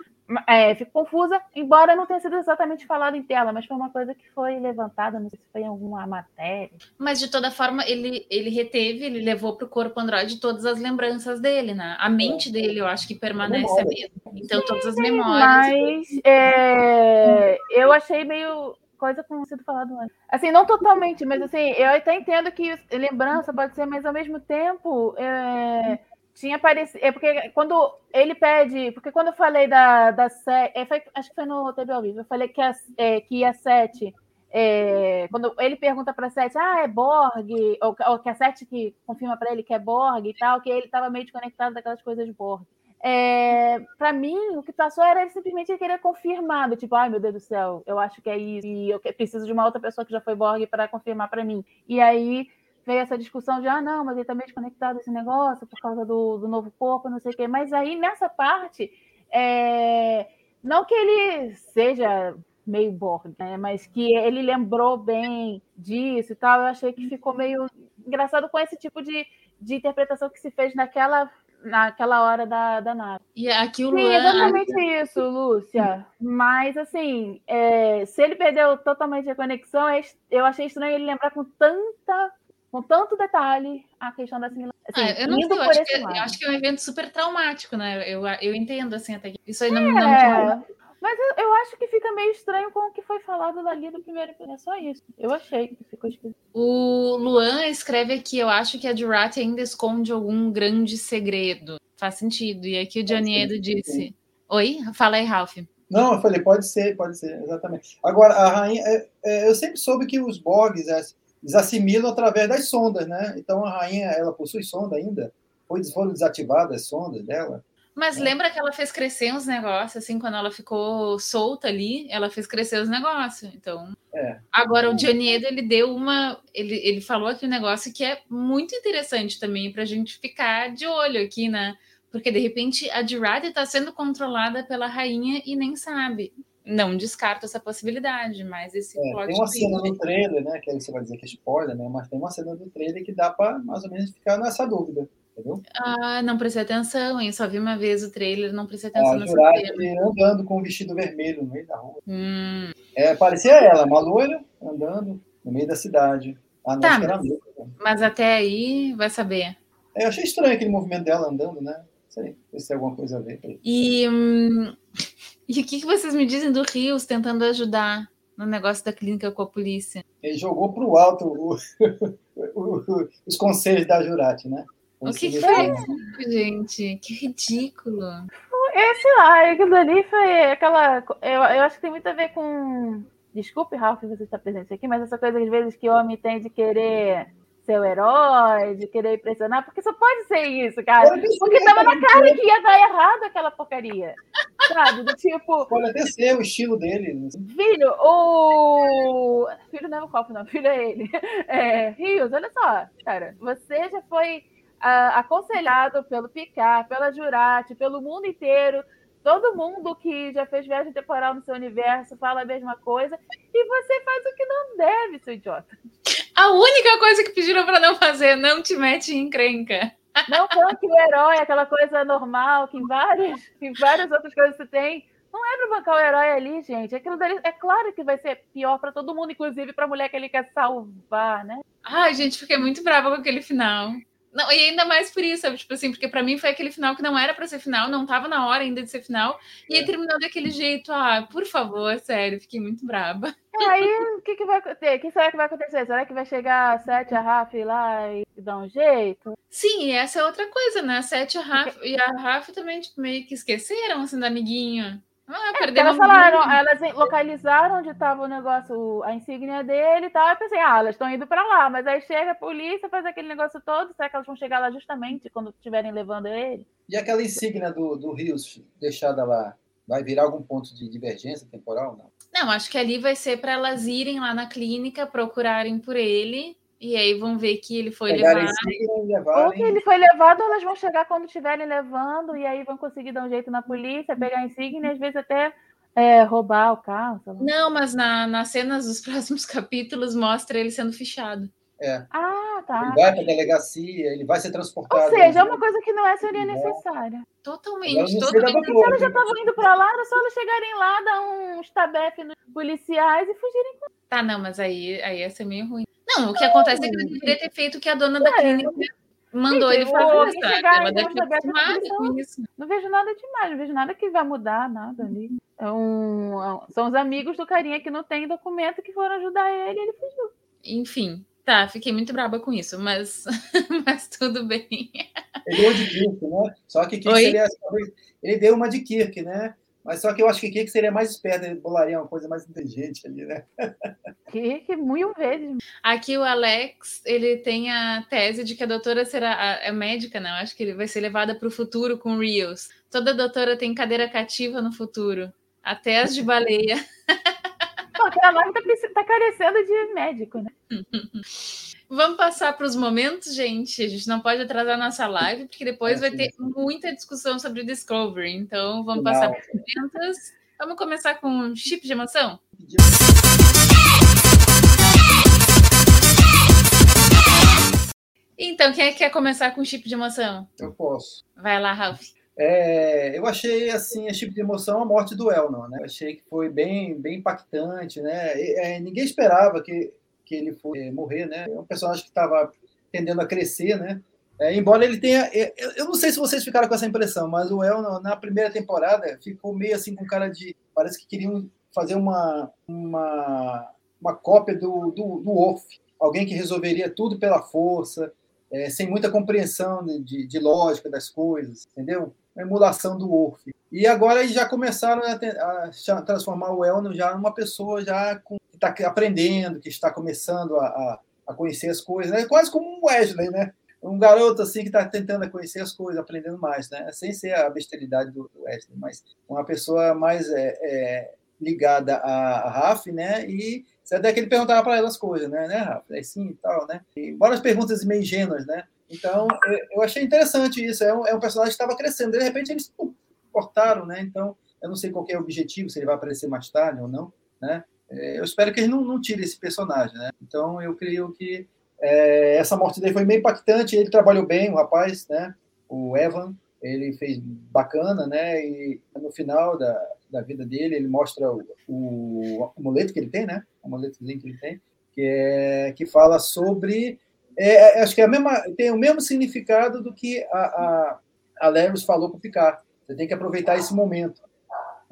É, fico confusa, embora não tenha sido exatamente falado em tela, mas foi uma coisa que foi levantada, não sei se foi em alguma matéria. Mas de toda forma, ele, ele reteve, ele levou para o corpo Android todas as lembranças dele, né? A mente dele, eu acho que permanece a mesma. Então, todas as memórias. Mas é, eu achei meio coisa como sido falado antes. Assim, não totalmente, mas assim, eu até entendo que lembrança pode ser, mas ao mesmo tempo é, tinha aparecido. É porque quando ele pede. Porque quando eu falei da, da sete. É, acho que foi no TV ao vivo, eu falei que a, é, que a sete. É, quando ele pergunta para a Sete, ah, é Borg, ou, ou que a Sete que confirma para ele que é Borg e tal, que ele estava meio desconectado daquelas coisas Borg. É, para mim, o que passou era ele simplesmente querer confirmar, tipo, ai meu Deus do céu, eu acho que é isso, e eu preciso de uma outra pessoa que já foi Borg para confirmar para mim. E aí veio essa discussão de, ah, não, mas ele está meio desconectado desse negócio por causa do, do novo corpo, não sei o quê. Mas aí, nessa parte, é, não que ele seja meio Borg, né, mas que ele lembrou bem disso e tal, eu achei que ficou meio engraçado com esse tipo de, de interpretação que se fez naquela naquela hora da, da nave. E aqui o Sim, Luan... exatamente isso, Lúcia. Mas, assim, é, se ele perdeu totalmente a conexão, é eu achei estranho ele lembrar com tanta com tanto detalhe a questão da assimilação. Assim, ah, eu não sei, eu acho, que, é, eu acho, que, é um evento super traumático, né? Eu, eu entendo, assim, até que isso aí não, é, não mas eu, eu, acho que fica meio estranho com o que foi falado dali do primeiro episódio. É só isso. Eu achei que ficou esquisito. O Luan escreve aqui: eu acho que a Durat ainda esconde algum grande segredo. Faz sentido. E aqui o Johnny Edo disse: Oi? Fala aí, Ralph. Não, eu falei, pode ser, pode ser, exatamente. Agora, a rainha, é, é, eu sempre soube que os Borgs é, eles assimilam através das sondas, né? Então a rainha, ela possui sonda ainda? Foi, foram desativadas as sondas dela? Mas é. lembra que ela fez crescer uns negócios, assim, quando ela ficou solta ali, ela fez crescer os negócios. Então. É. Agora, o Johnny Edo, ele deu uma. Ele, ele falou aqui um negócio que é muito interessante também para a gente ficar de olho aqui, né? Porque de repente a Girardi está sendo controlada pela rainha e nem sabe. Não descarto essa possibilidade, mas esse é, Tem uma cena no trailer, né? Que aí você vai dizer que é spoiler, né? Mas tem uma cena do trailer que dá para mais ou menos ficar nessa dúvida entendeu? Ah, não prestei atenção, hein? Só vi uma vez o trailer, não prestei atenção A nessa Jurati andando com um vestido vermelho no meio da rua. Hum, É, parecia ela, uma loira andando no meio da cidade. Ah, não, Tá, mas- mesmo, né? mas até aí vai saber. É, eu achei estranho aquele movimento dela andando, né? Não sei se tem alguma coisa a ver. E, hum, e o que, que vocês me dizem do Rios tentando ajudar no negócio da clínica com a polícia? Ele jogou para o alto o- o- os conselhos da Jurati, né? O que, que foi isso, gente? Que ridículo. Esse lá, aquilo ali foi aquela. Eu, eu acho que tem muito a ver com. Desculpe, Ralph, você está presente aqui, mas essa coisa às vezes que o homem tem de querer ser o herói, de querer impressionar, porque só pode ser isso, cara. Porque tava na cara que ia dar errado aquela porcaria. Sabe? Do tipo, Pode até ser o estilo dele. né? filho, o. Filho não é o copo, não, filho é ele. É, Rios, olha só, cara, você já foi aconselhado pelo Picard, pela Jurati, pelo mundo inteiro. Todo mundo que já fez viagem temporal no seu universo fala a mesma coisa. E você faz o que não deve, seu idiota. A única coisa que pediram pra não fazer, não te mete em encrenca. Não banque o herói, aquela coisa normal que em várias, em várias outras coisas você tem. Não é pra bancar o herói ali, gente. Aquilo dali, é claro que vai ser pior pra todo mundo, inclusive pra mulher que ele quer salvar, né? Ai, gente, fiquei muito brava com aquele final. Não, e ainda mais por isso, sabe? Tipo assim, porque pra mim foi aquele final que não era pra ser final, não tava na hora ainda de ser final, e aí É. terminou daquele jeito. Ah, por favor, sério, fiquei muito brava. E aí, o que, que vai acontecer? O que será que vai acontecer? Será que vai chegar a Sete, a Rafa lá e dar um jeito? Sim, e essa é outra coisa, né? A Sete a Rafa, e a Rafa também, tipo, meio que esqueceram, assim, da amiguinha. Ah, É, elas falaram, elas localizaram onde estava o negócio, a insígnia dele e tal. Eu pensei, ah, elas estão indo para lá, mas aí chega a polícia, faz aquele negócio todo. Será que elas vão chegar lá justamente quando estiverem levando ele? E aquela insígnia do, do Rios deixada lá, vai virar algum ponto de divergência temporal? Não. Não, acho que ali vai ser para elas irem lá na clínica, procurarem por ele, e aí vão ver que ele foi levado. Ou que ele foi levado, ou elas vão chegar quando estiverem levando, e aí vão conseguir dar um jeito na polícia, pegar a insígnia e às vezes até é, roubar o carro. Não, mas na, nas cenas dos próximos capítulos mostra ele sendo fichado. Ah, tá. Ele vai para a delegacia, ele vai ser transportado. Ou seja, é uma coisa que não é seria Não. necessária. Totalmente, totalmente. Se elas já estavam indo para lá, era só elas chegarem lá, dar uns tabefe nos policiais e fugirem. Tá, não, mas aí, aí ia ser meio ruim. Não, o que acontece é que ele deveria ter feito o que a dona da clínica mandou Gente, ele fazer, sabe? chegar Ela e. Não vejo nada demais, não vejo nada que vai mudar, nada ali. É um, é um- são os amigos do carinha que não tem documento que foram ajudar ele, ele fugiu. Enfim, tá, fiquei muito braba com isso, mas, mas tudo bem. Ele deu de Kirk, né? Só que Kirk seria. Ele deu uma de Kirk, né? Mas só que eu acho que Kirk seria mais esperto, ele bolaria uma coisa mais inteligente ali, né? Que, que mil vezes. Aqui o Alex, ele tem a tese de que a doutora será a, é médica, não? Acho que ele vai ser levada para o futuro com Rios. Toda doutora tem cadeira cativa no futuro, até as de baleia. Pô, aquela live tá, tá carecendo de médico, né? Vamos passar para os momentos, gente. A gente não pode atrasar nossa live, porque depois É, vai ter muita discussão sobre Discovery. Então, vamos Não. passar para os momentos. Vamos começar com chip de emoção? Então, quem é que quer começar com chip de emoção? Eu posso. Vai lá, Ralph. É, eu achei assim esse tipo de emoção a morte do Elnon, né? Eu achei que foi bem, bem impactante, né? E, é, ninguém esperava que, que ele fosse morrer, né? É um personagem que estava tendendo a crescer, né? É, embora ele tenha, é, eu, não sei se vocês ficaram com essa impressão, mas o Elnon na primeira temporada ficou meio assim com cara de, parece que queriam fazer uma uma, uma cópia do, do, do Worf, alguém que resolveria tudo pela força, é, sem muita compreensão de, de, lógica das coisas, entendeu? uma emulação do Worf. E agora eles já começaram a, a transformar o Elno já numa pessoa já com, que está aprendendo, que está começando a, a, a conhecer as coisas, né? quase como um Wesley, né? Um garoto assim que está tentando conhecer as coisas, aprendendo mais, né? Sem ser a besteridade do Wesley, mas uma pessoa mais é, é, ligada a, Raf, né? E até que ele perguntava para ela as coisas, né? né Raf? É sim e tal, né? E várias perguntas meio ingênuas, né? Então, eu- achei interessante isso. É um, é um personagem que estava crescendo. De repente, eles pum, cortaram, né? Então, eu não sei qual é o objetivo, se ele vai aparecer mais tarde ou não, né? É, Eu espero que eles não, não tirem esse personagem, né? Então, eu creio que é, essa morte dele foi meio impactante. Ele trabalhou bem, o rapaz, né? O Evan, ele fez bacana, né? E no final da, da vida dele, ele mostra o, o amuleto que ele tem, né? O amuletozinho que ele tem, que, é, que fala sobre. É, acho que é a mesma, tem o mesmo significado do que a, a, a falou para o Picard. Você tem que aproveitar esse momento.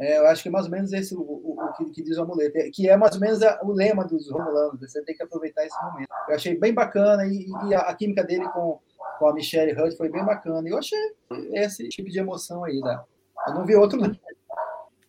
É, eu acho que é mais ou menos esse o, o, o que, que, diz o amuleto, é, que é mais ou menos a, o lema dos Romulanos. Você tem que aproveitar esse momento. Eu achei bem bacana e, e a, a, química dele com, com a Michelle Hunt foi bem bacana. E eu achei esse tipo de emoção aí. Né? Eu não vi outro, não.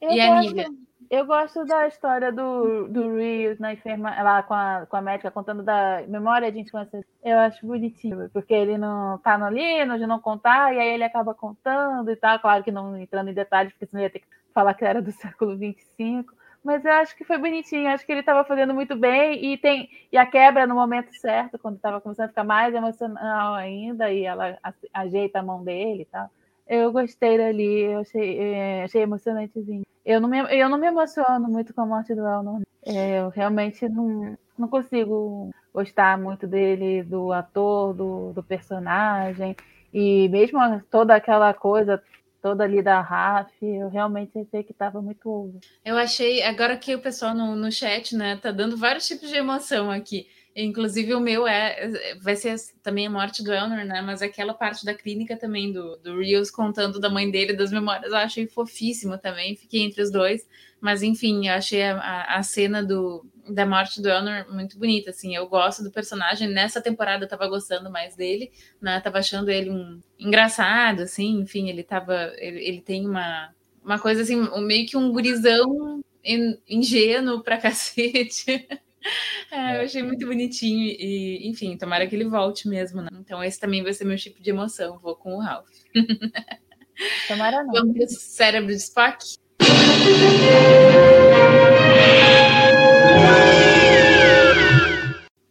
Eu e a Nívia? Eu gosto da história do, do Rios na enferma, lá com a, com a médica contando da memória de infância. Eu acho bonitinho, porque ele não tá no livro de não contar, e aí ele acaba contando e tal. Claro que não entrando em detalhes, porque senão ia ter que falar que era do século 25. Mas eu acho que foi bonitinho, acho que ele estava fazendo muito bem e tem e a quebra no momento certo, quando estava começando a ficar mais emocional ainda, e ela ajeita a mão dele e tal. Eu gostei dali, eu achei, é, achei emocionantezinho. Eu não, me, eu não me emociono muito com a morte do Elnor. É, eu realmente não, não consigo gostar muito dele, do ator, do, do personagem. E mesmo toda aquela coisa toda ali da RAF, eu realmente achei que estava muito over. Eu achei, agora que o pessoal no, no chat, né, tá dando vários tipos de emoção aqui. Inclusive o meu é vai ser também a morte do Elnor, né? Mas aquela parte da clínica também do, do Rios contando da mãe dele, das memórias, eu achei fofíssimo também. Fiquei entre os dois, mas enfim, eu achei a, a cena do, da morte do Elnor muito bonita. Assim, eu gosto do personagem. Nessa temporada eu tava gostando mais dele, né? Tava achando ele um engraçado, assim. Enfim, ele tava, ele, ele tem uma uma coisa assim, meio que um gurizão ingênuo pra cacete. É, eu achei muito bonitinho e, enfim, tomara que ele volte mesmo, né? Então esse também vai ser meu tipo de emoção, vou com o Ralph. Tomara não. Vamos pro cérebro de Spock?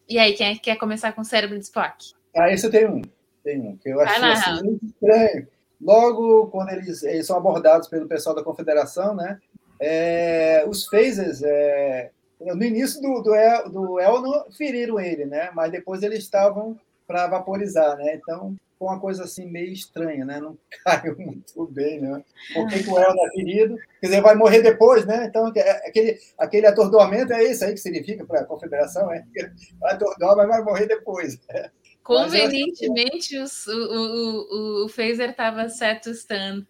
E aí, quem é que quer começar com o cérebro de Spock? Ah, esse eu tenho um. Tem um, que eu achei assim, muito estranho. Logo, quando eles, eles, são abordados pelo pessoal da Confederação, né? É, os phasers, é, no início do, do, El, do Elno feriram ele, né? Mas depois eles estavam para vaporizar, né? Então foi uma coisa assim meio estranha, né? Não caiu muito bem, né? Por que, que o Elno é ferido? Quer dizer, vai morrer depois, né? Então é, aquele, aquele atordoamento é isso aí que significa para a confederação, é? Vai atordoar, mas vai morrer depois. Né? Convenientemente, o, o, o, o Phaser estava certo stand.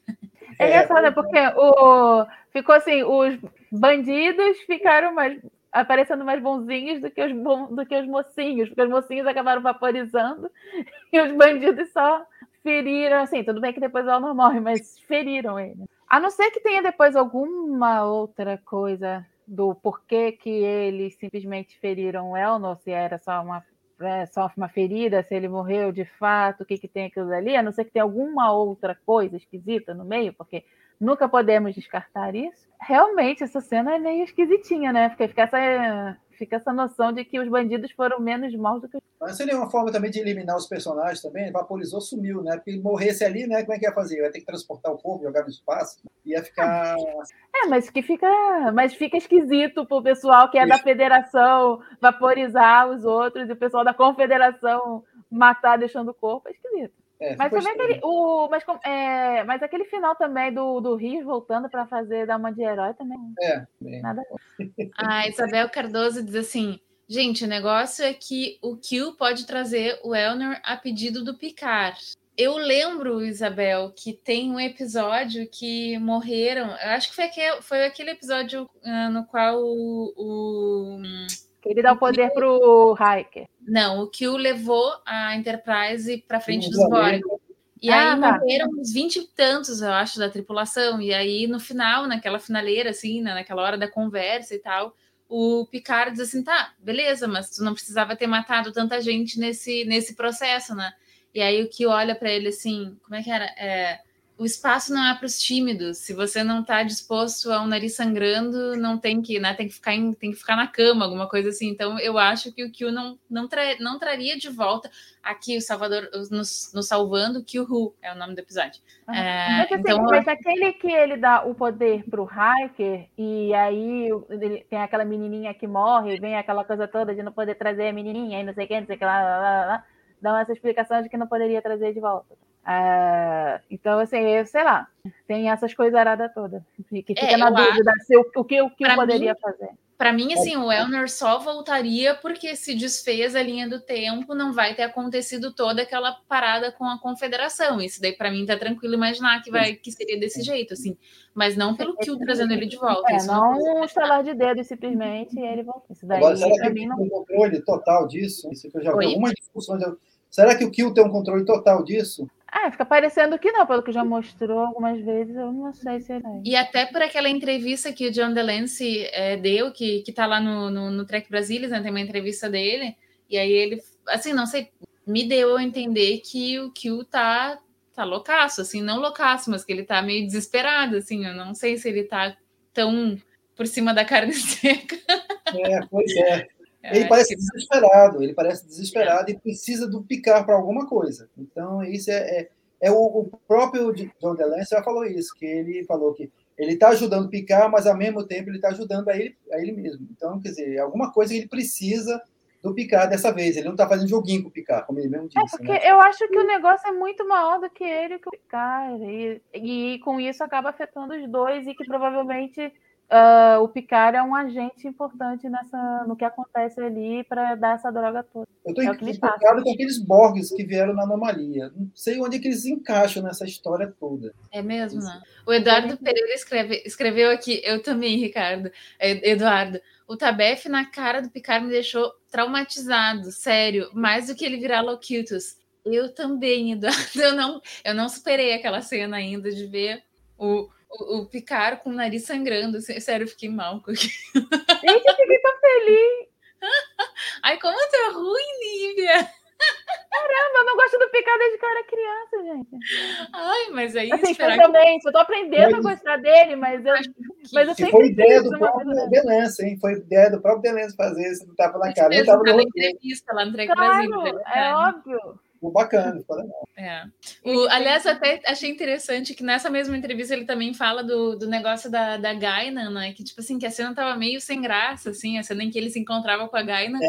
É engraçado, porque o, ficou assim, os bandidos ficaram mais aparecendo mais bonzinhos do que os, do que os mocinhos, porque os mocinhos acabaram vaporizando e os bandidos só feriram, assim, tudo bem que depois o Elnor morre, mas feriram ele. A não ser que tenha depois alguma outra coisa do porquê que eles simplesmente feriram Elnor, se era só uma, é, só uma ferida, se ele morreu de fato, o que, que tem aquilo ali, a não ser que tenha alguma outra coisa esquisita no meio, porque nunca podemos descartar isso realmente essa cena é meio esquisitinha, né? Porque fica essa, fica essa noção de que os bandidos foram menos maus do que os. Mas seria uma forma também de eliminar os personagens também. Vaporizou, sumiu, né? Porque morresse ali, né? Como é que ia fazer? Ia ter que transportar o corpo, jogar no espaço. Ia ficar. É, mas que fica. Mas fica esquisito pro pessoal que é da federação vaporizar os outros e o pessoal da confederação matar deixando o corpo. É esquisito. É, mas também aquele, o, mas, é, mas aquele final também do, do Rios voltando para fazer dar uma de herói também. É, bem. nada. A Isabel Cardoso diz assim: gente, o negócio é que o Kill pode trazer o Elnor a pedido do Picard. Eu lembro, Isabel, que tem um episódio que morreram. Eu acho que foi aquele, foi aquele episódio uh, no qual o, o ele dá o poder para o Hiker. Não, o Q levou a Enterprise para frente dos Borg. E ah, aí tá. morreram uns 20 e tantos, eu acho, da tripulação. E aí, no final, naquela finaleira, assim, né, naquela hora da conversa e tal, o Picard diz assim: tá, beleza, mas tu não precisava ter matado tanta gente nesse, nesse processo, né? E aí o que olha para ele assim, como é que era? É, o espaço não é para os tímidos. Se você não está disposto a um nariz sangrando, não tem que, né? Tem que ficar em, tem que ficar na cama, alguma coisa assim. Então eu acho que o Q não não, tra, não traria de volta aqui o Salvador nos, nos salvando que o Who é o nome do episódio. É, mas, assim, então mas aquele que ele dá o poder pro Hiker, e aí ele- tem aquela menininha que morre, vem aquela coisa toda de não poder trazer a menininha, e não sei o que, não sei o que lá, lá, lá, lá, dão essa explicação de que não poderia trazer de volta. Ah, então, assim, eu sei lá, tem essas coisas aradas todas, que fica É, na dúvida se o, o que o que eu poderia fazer. Para mim, assim, o Elner só voltaria porque se desfez a linha do tempo, não vai ter acontecido toda aquela parada com a confederação. Isso daí, para mim, tá tranquilo imaginar que vai que seria desse jeito, assim. Mas não pelo Kill trazendo ele de volta. É, isso não um estalar de dedos simplesmente e ele volta. Isso daí, Agora, será que mim, não. um controle total disso? Isso que eu já vi Oi? algumas discussões. eu- Será que o Kill tem um controle total disso? Ah, fica parecendo que não, pelo que já mostrou algumas vezes, eu não sei se é. E até por aquela entrevista que o John DeLancey eh, deu, que, que tá lá no, no, no Trek Brasilis, né? Tem uma entrevista dele, e aí ele, assim, não sei, me deu a entender que o Q tá, tá loucaço, assim, não loucaço, mas que ele tá meio desesperado, assim, eu não sei se ele tá tão por cima da carne seca. É, pois é. Eu Ele parece que- desesperado, ele parece desesperado e precisa do picar para alguma coisa. Então, isso é, é, é o, o próprio John DeLance já falou isso, que ele falou que ele está ajudando picar, mas ao mesmo tempo ele está ajudando a ele, a ele mesmo. Então, quer dizer, é alguma coisa ele precisa do picar dessa vez. Ele não está fazendo joguinho com o picar, como ele mesmo É, disse. porque né? eu acho que o negócio é muito maior do que ele que o Picard. E, e com isso acaba afetando os dois, e que provavelmente ah, o Picard é um agente importante nessa, no que acontece ali para dar essa droga toda. Eu estou é o que me passa. empolgado com aqueles Borgs que vieram na anomalia. Não sei onde é que eles encaixam nessa história toda. É mesmo, né? O Eduardo Pereira escreve- escreveu aqui, eu também, Ricardo, é, Eduardo. O Tabef na cara do Picard me deixou traumatizado, sério, mais do que ele virar Locutus. Eu também, Eduardo. Eu não, eu não superei aquela cena ainda de ver o, o, o Picard com o nariz sangrando. assim, Sério, eu fiquei mal com aquilo. Gente, eu fiquei tão feliz. Ai, como tu é ruim, Nívia! Eu não gosto do Picard desde que eu era criança, gente. Ai, mas aí Assim, esperar que eu tô aprendendo a Mas- gostar dele, mas eu, mas eu sempre foi ideia do próprio Delance, hein? Foi ideia do próprio Delance fazer esse tapa na cara. Não no aquela roteiro. entrevista lá no Trek Brasil. Claro, é é verdade. óbvio. Ficou bacana, ficou legal. É. O, aliás, até achei interessante que nessa mesma entrevista ele também fala do, do negócio da, da Gaina, né? Que, tipo assim, que a cena tava meio sem graça, assim, a cena em que ele se encontrava com a Gaina.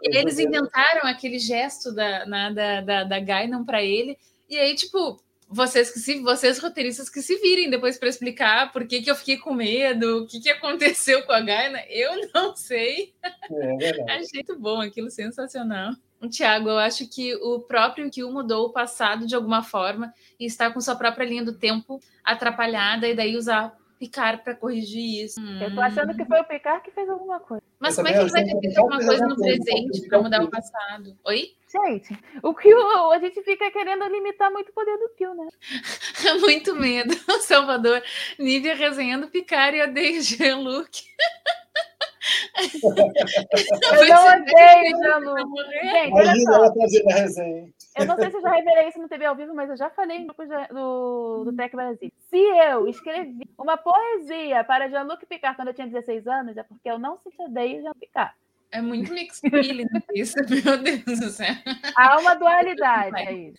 e eles inventaram aquele gesto da, na, da, da, da Gainan para ele. E aí, tipo, vocês que se, vocês roteiristas que se virem depois para explicar por que, que eu fiquei com medo, o que, que aconteceu com a Gaina, eu não sei. É verdade. Achei muito bom aquilo, sensacional. Tiago, eu acho que o próprio Kill mudou o passado de alguma forma e está com sua própria linha do tempo atrapalhada e daí usar Picard para corrigir isso. Eu tô achando que foi o Picard que fez alguma coisa. Mas Eu como é que ele vai ter que feito alguma coisa no presente para mudar o passado? Oi? Gente, o Kill, a gente fica querendo limitar muito o poder do Kill, né? Muito medo. Salvador, Nívia resenhando Picard e odeio Jean-Luc. Eu não odeio Jean-Luc. Gente, olha só. ela trazendo a resenha. Eu não sei se eu já revelei isso no TV ao vivo, mas eu já falei no grupo do, do Tech Brasil. Se eu escrevi uma poesia para Jean-Luc Picard quando eu tinha 16 anos, é porque eu não senti odeio Jean-Luc Picard. É muito mixed feeling isso, meu Deus do céu. Há uma dualidade aí.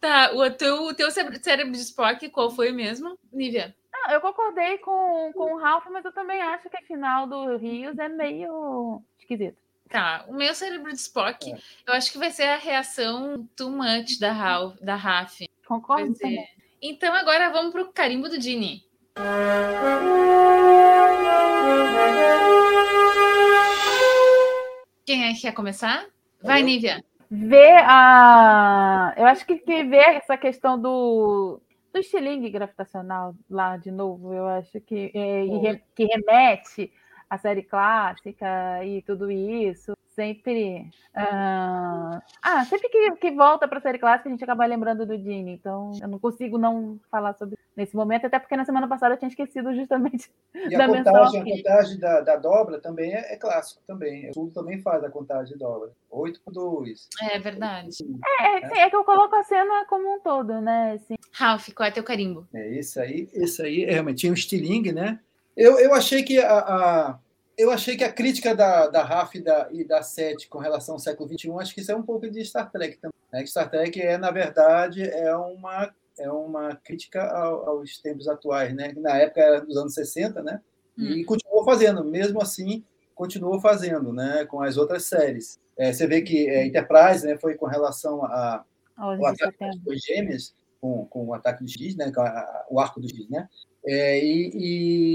Tá, o teu, o teu cérebro cérebro de Spock, qual foi mesmo, Nívia? Não, eu concordei com, com o Ralph, mas eu também acho que a final do Rios é meio esquisito. Tá, o meu cérebro de Spock, eu acho que vai ser a reação too much da, Ralph, da Raf. Concordo. Então agora vamos pro carimbo do Dini. Quem é que quer começar? Vai, Eu. Nívia. Ver a. Eu acho que, que ver essa questão do, do estilingue gravitacional lá de novo, eu acho que, é, que remete à série clássica e tudo isso. sempre. ah, Ah, sempre que, que volta para a série clássica, a gente acaba lembrando do Dini. Então, eu não consigo não falar sobre nesse momento, até porque na semana passada eu tinha esquecido justamente E a da menção contagem, a contagem da, da dobra também é, é clássico também. O Sul também faz a contagem de dobra. 8 por 2. É verdade. É, sim, é que eu coloco a cena como um todo, né? Assim, Ralph, qual é teu carimbo? É, esse aí, esse aí é, realmente tinha um estilingue, né? Eu, eu achei que a, a- eu achei que a crítica da, da RAF e da, e da SET com relação ao século XXI, acho que isso é um pouco de Star Trek também. Né? Star Trek é, na verdade, é uma, é uma crítica ao- aos tempos atuais, né? Na época era dos anos 60, né? E continuou fazendo, mesmo assim, continuou fazendo, né? Com as outras séries. É, você vê que é, Enterprise, né? Foi com relação a, ataque setembro. das Torres Gêmeas, com, com o ataque do X, né, com a- o arco do X, né? É, e,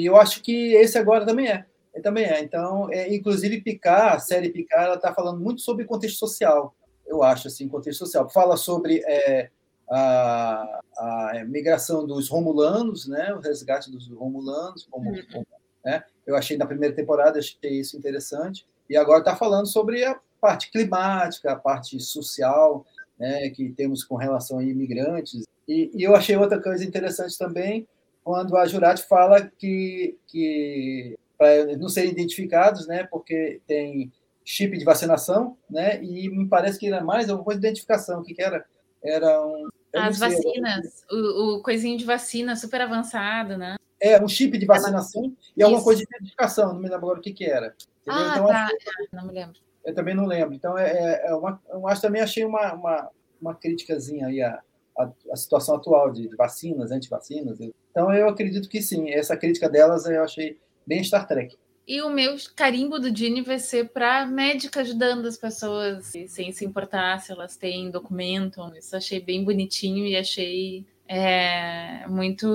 e eu acho que esse agora também é. É, Também é. Então, é, inclusive, Picard, a série Picard, ela está falando muito sobre contexto social, eu acho, assim, contexto social. Fala sobre é, a, a migração dos Romulanos, né, o resgate dos Romulanos, como, como, né? Eu achei na primeira temporada, achei isso interessante. E agora está falando sobre a parte climática, a parte social, né, que temos com relação a imigrantes. E, e eu achei outra coisa interessante também, quando a Jurati fala que, que para não serem identificados, né, porque tem chip de vacinação, né, e me parece que era mais alguma coisa de identificação, o que, que era? Era um... As sei, vacinas, o, o coisinho de vacina super avançado, né? É, um chip de vacinação e alguma Isso. coisa de identificação, não me lembro agora o que, que era. Entendeu? Ah, então, tá. É, não me lembro. Eu também não lembro. Então, é, é- é uma, eu acho também achei uma, uma, uma criticazinha aí à, à, à situação atual de, de vacinas, antivacinas. Então, eu acredito que sim. Essa crítica delas eu achei bem Star Trek. E o meu carimbo do Dini vai ser para médica ajudando as pessoas, sem se importar se elas têm documento. Isso eu achei bem bonitinho e achei é, muito,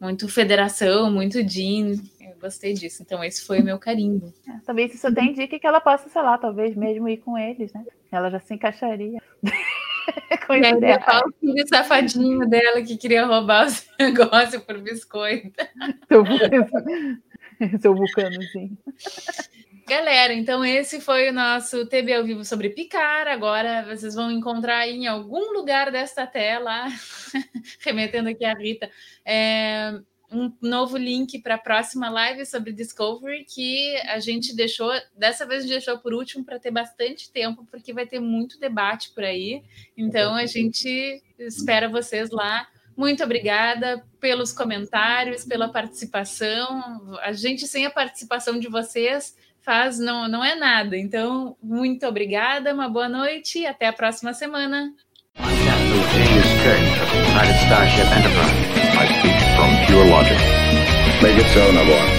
muito federação, muito Jean. Eu gostei disso. Então, esse foi o meu carimbo. É, Talvez isso até indique que ela possa, sei lá, talvez mesmo ir com eles, né? Ela já se encaixaria. ideal. o filho safadinho dela que queria roubar os negócios por biscoito. Seu, vulcano- seu vulcanozinho. Galera, então esse foi o nosso TB ao vivo sobre Picar. Agora vocês vão encontrar em algum lugar desta tela, remetendo aqui a Rita, é, um novo link para a próxima live sobre Discovery que a gente deixou, dessa vez a gente deixou por último para ter bastante tempo, porque vai ter muito debate por aí. Então a gente espera vocês lá. Muito obrigada pelos comentários, pela participação. A gente sem a participação de vocês faz não, não é nada. Então, muito obrigada, uma boa noite e até a próxima semana. pure logic. Make it so, Navarre.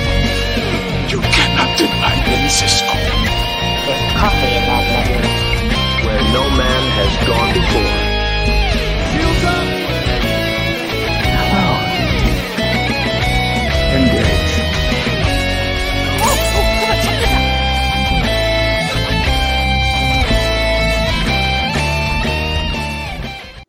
You cannot deny me, Cisco. There's coffee in that letter. Where no man has gone before.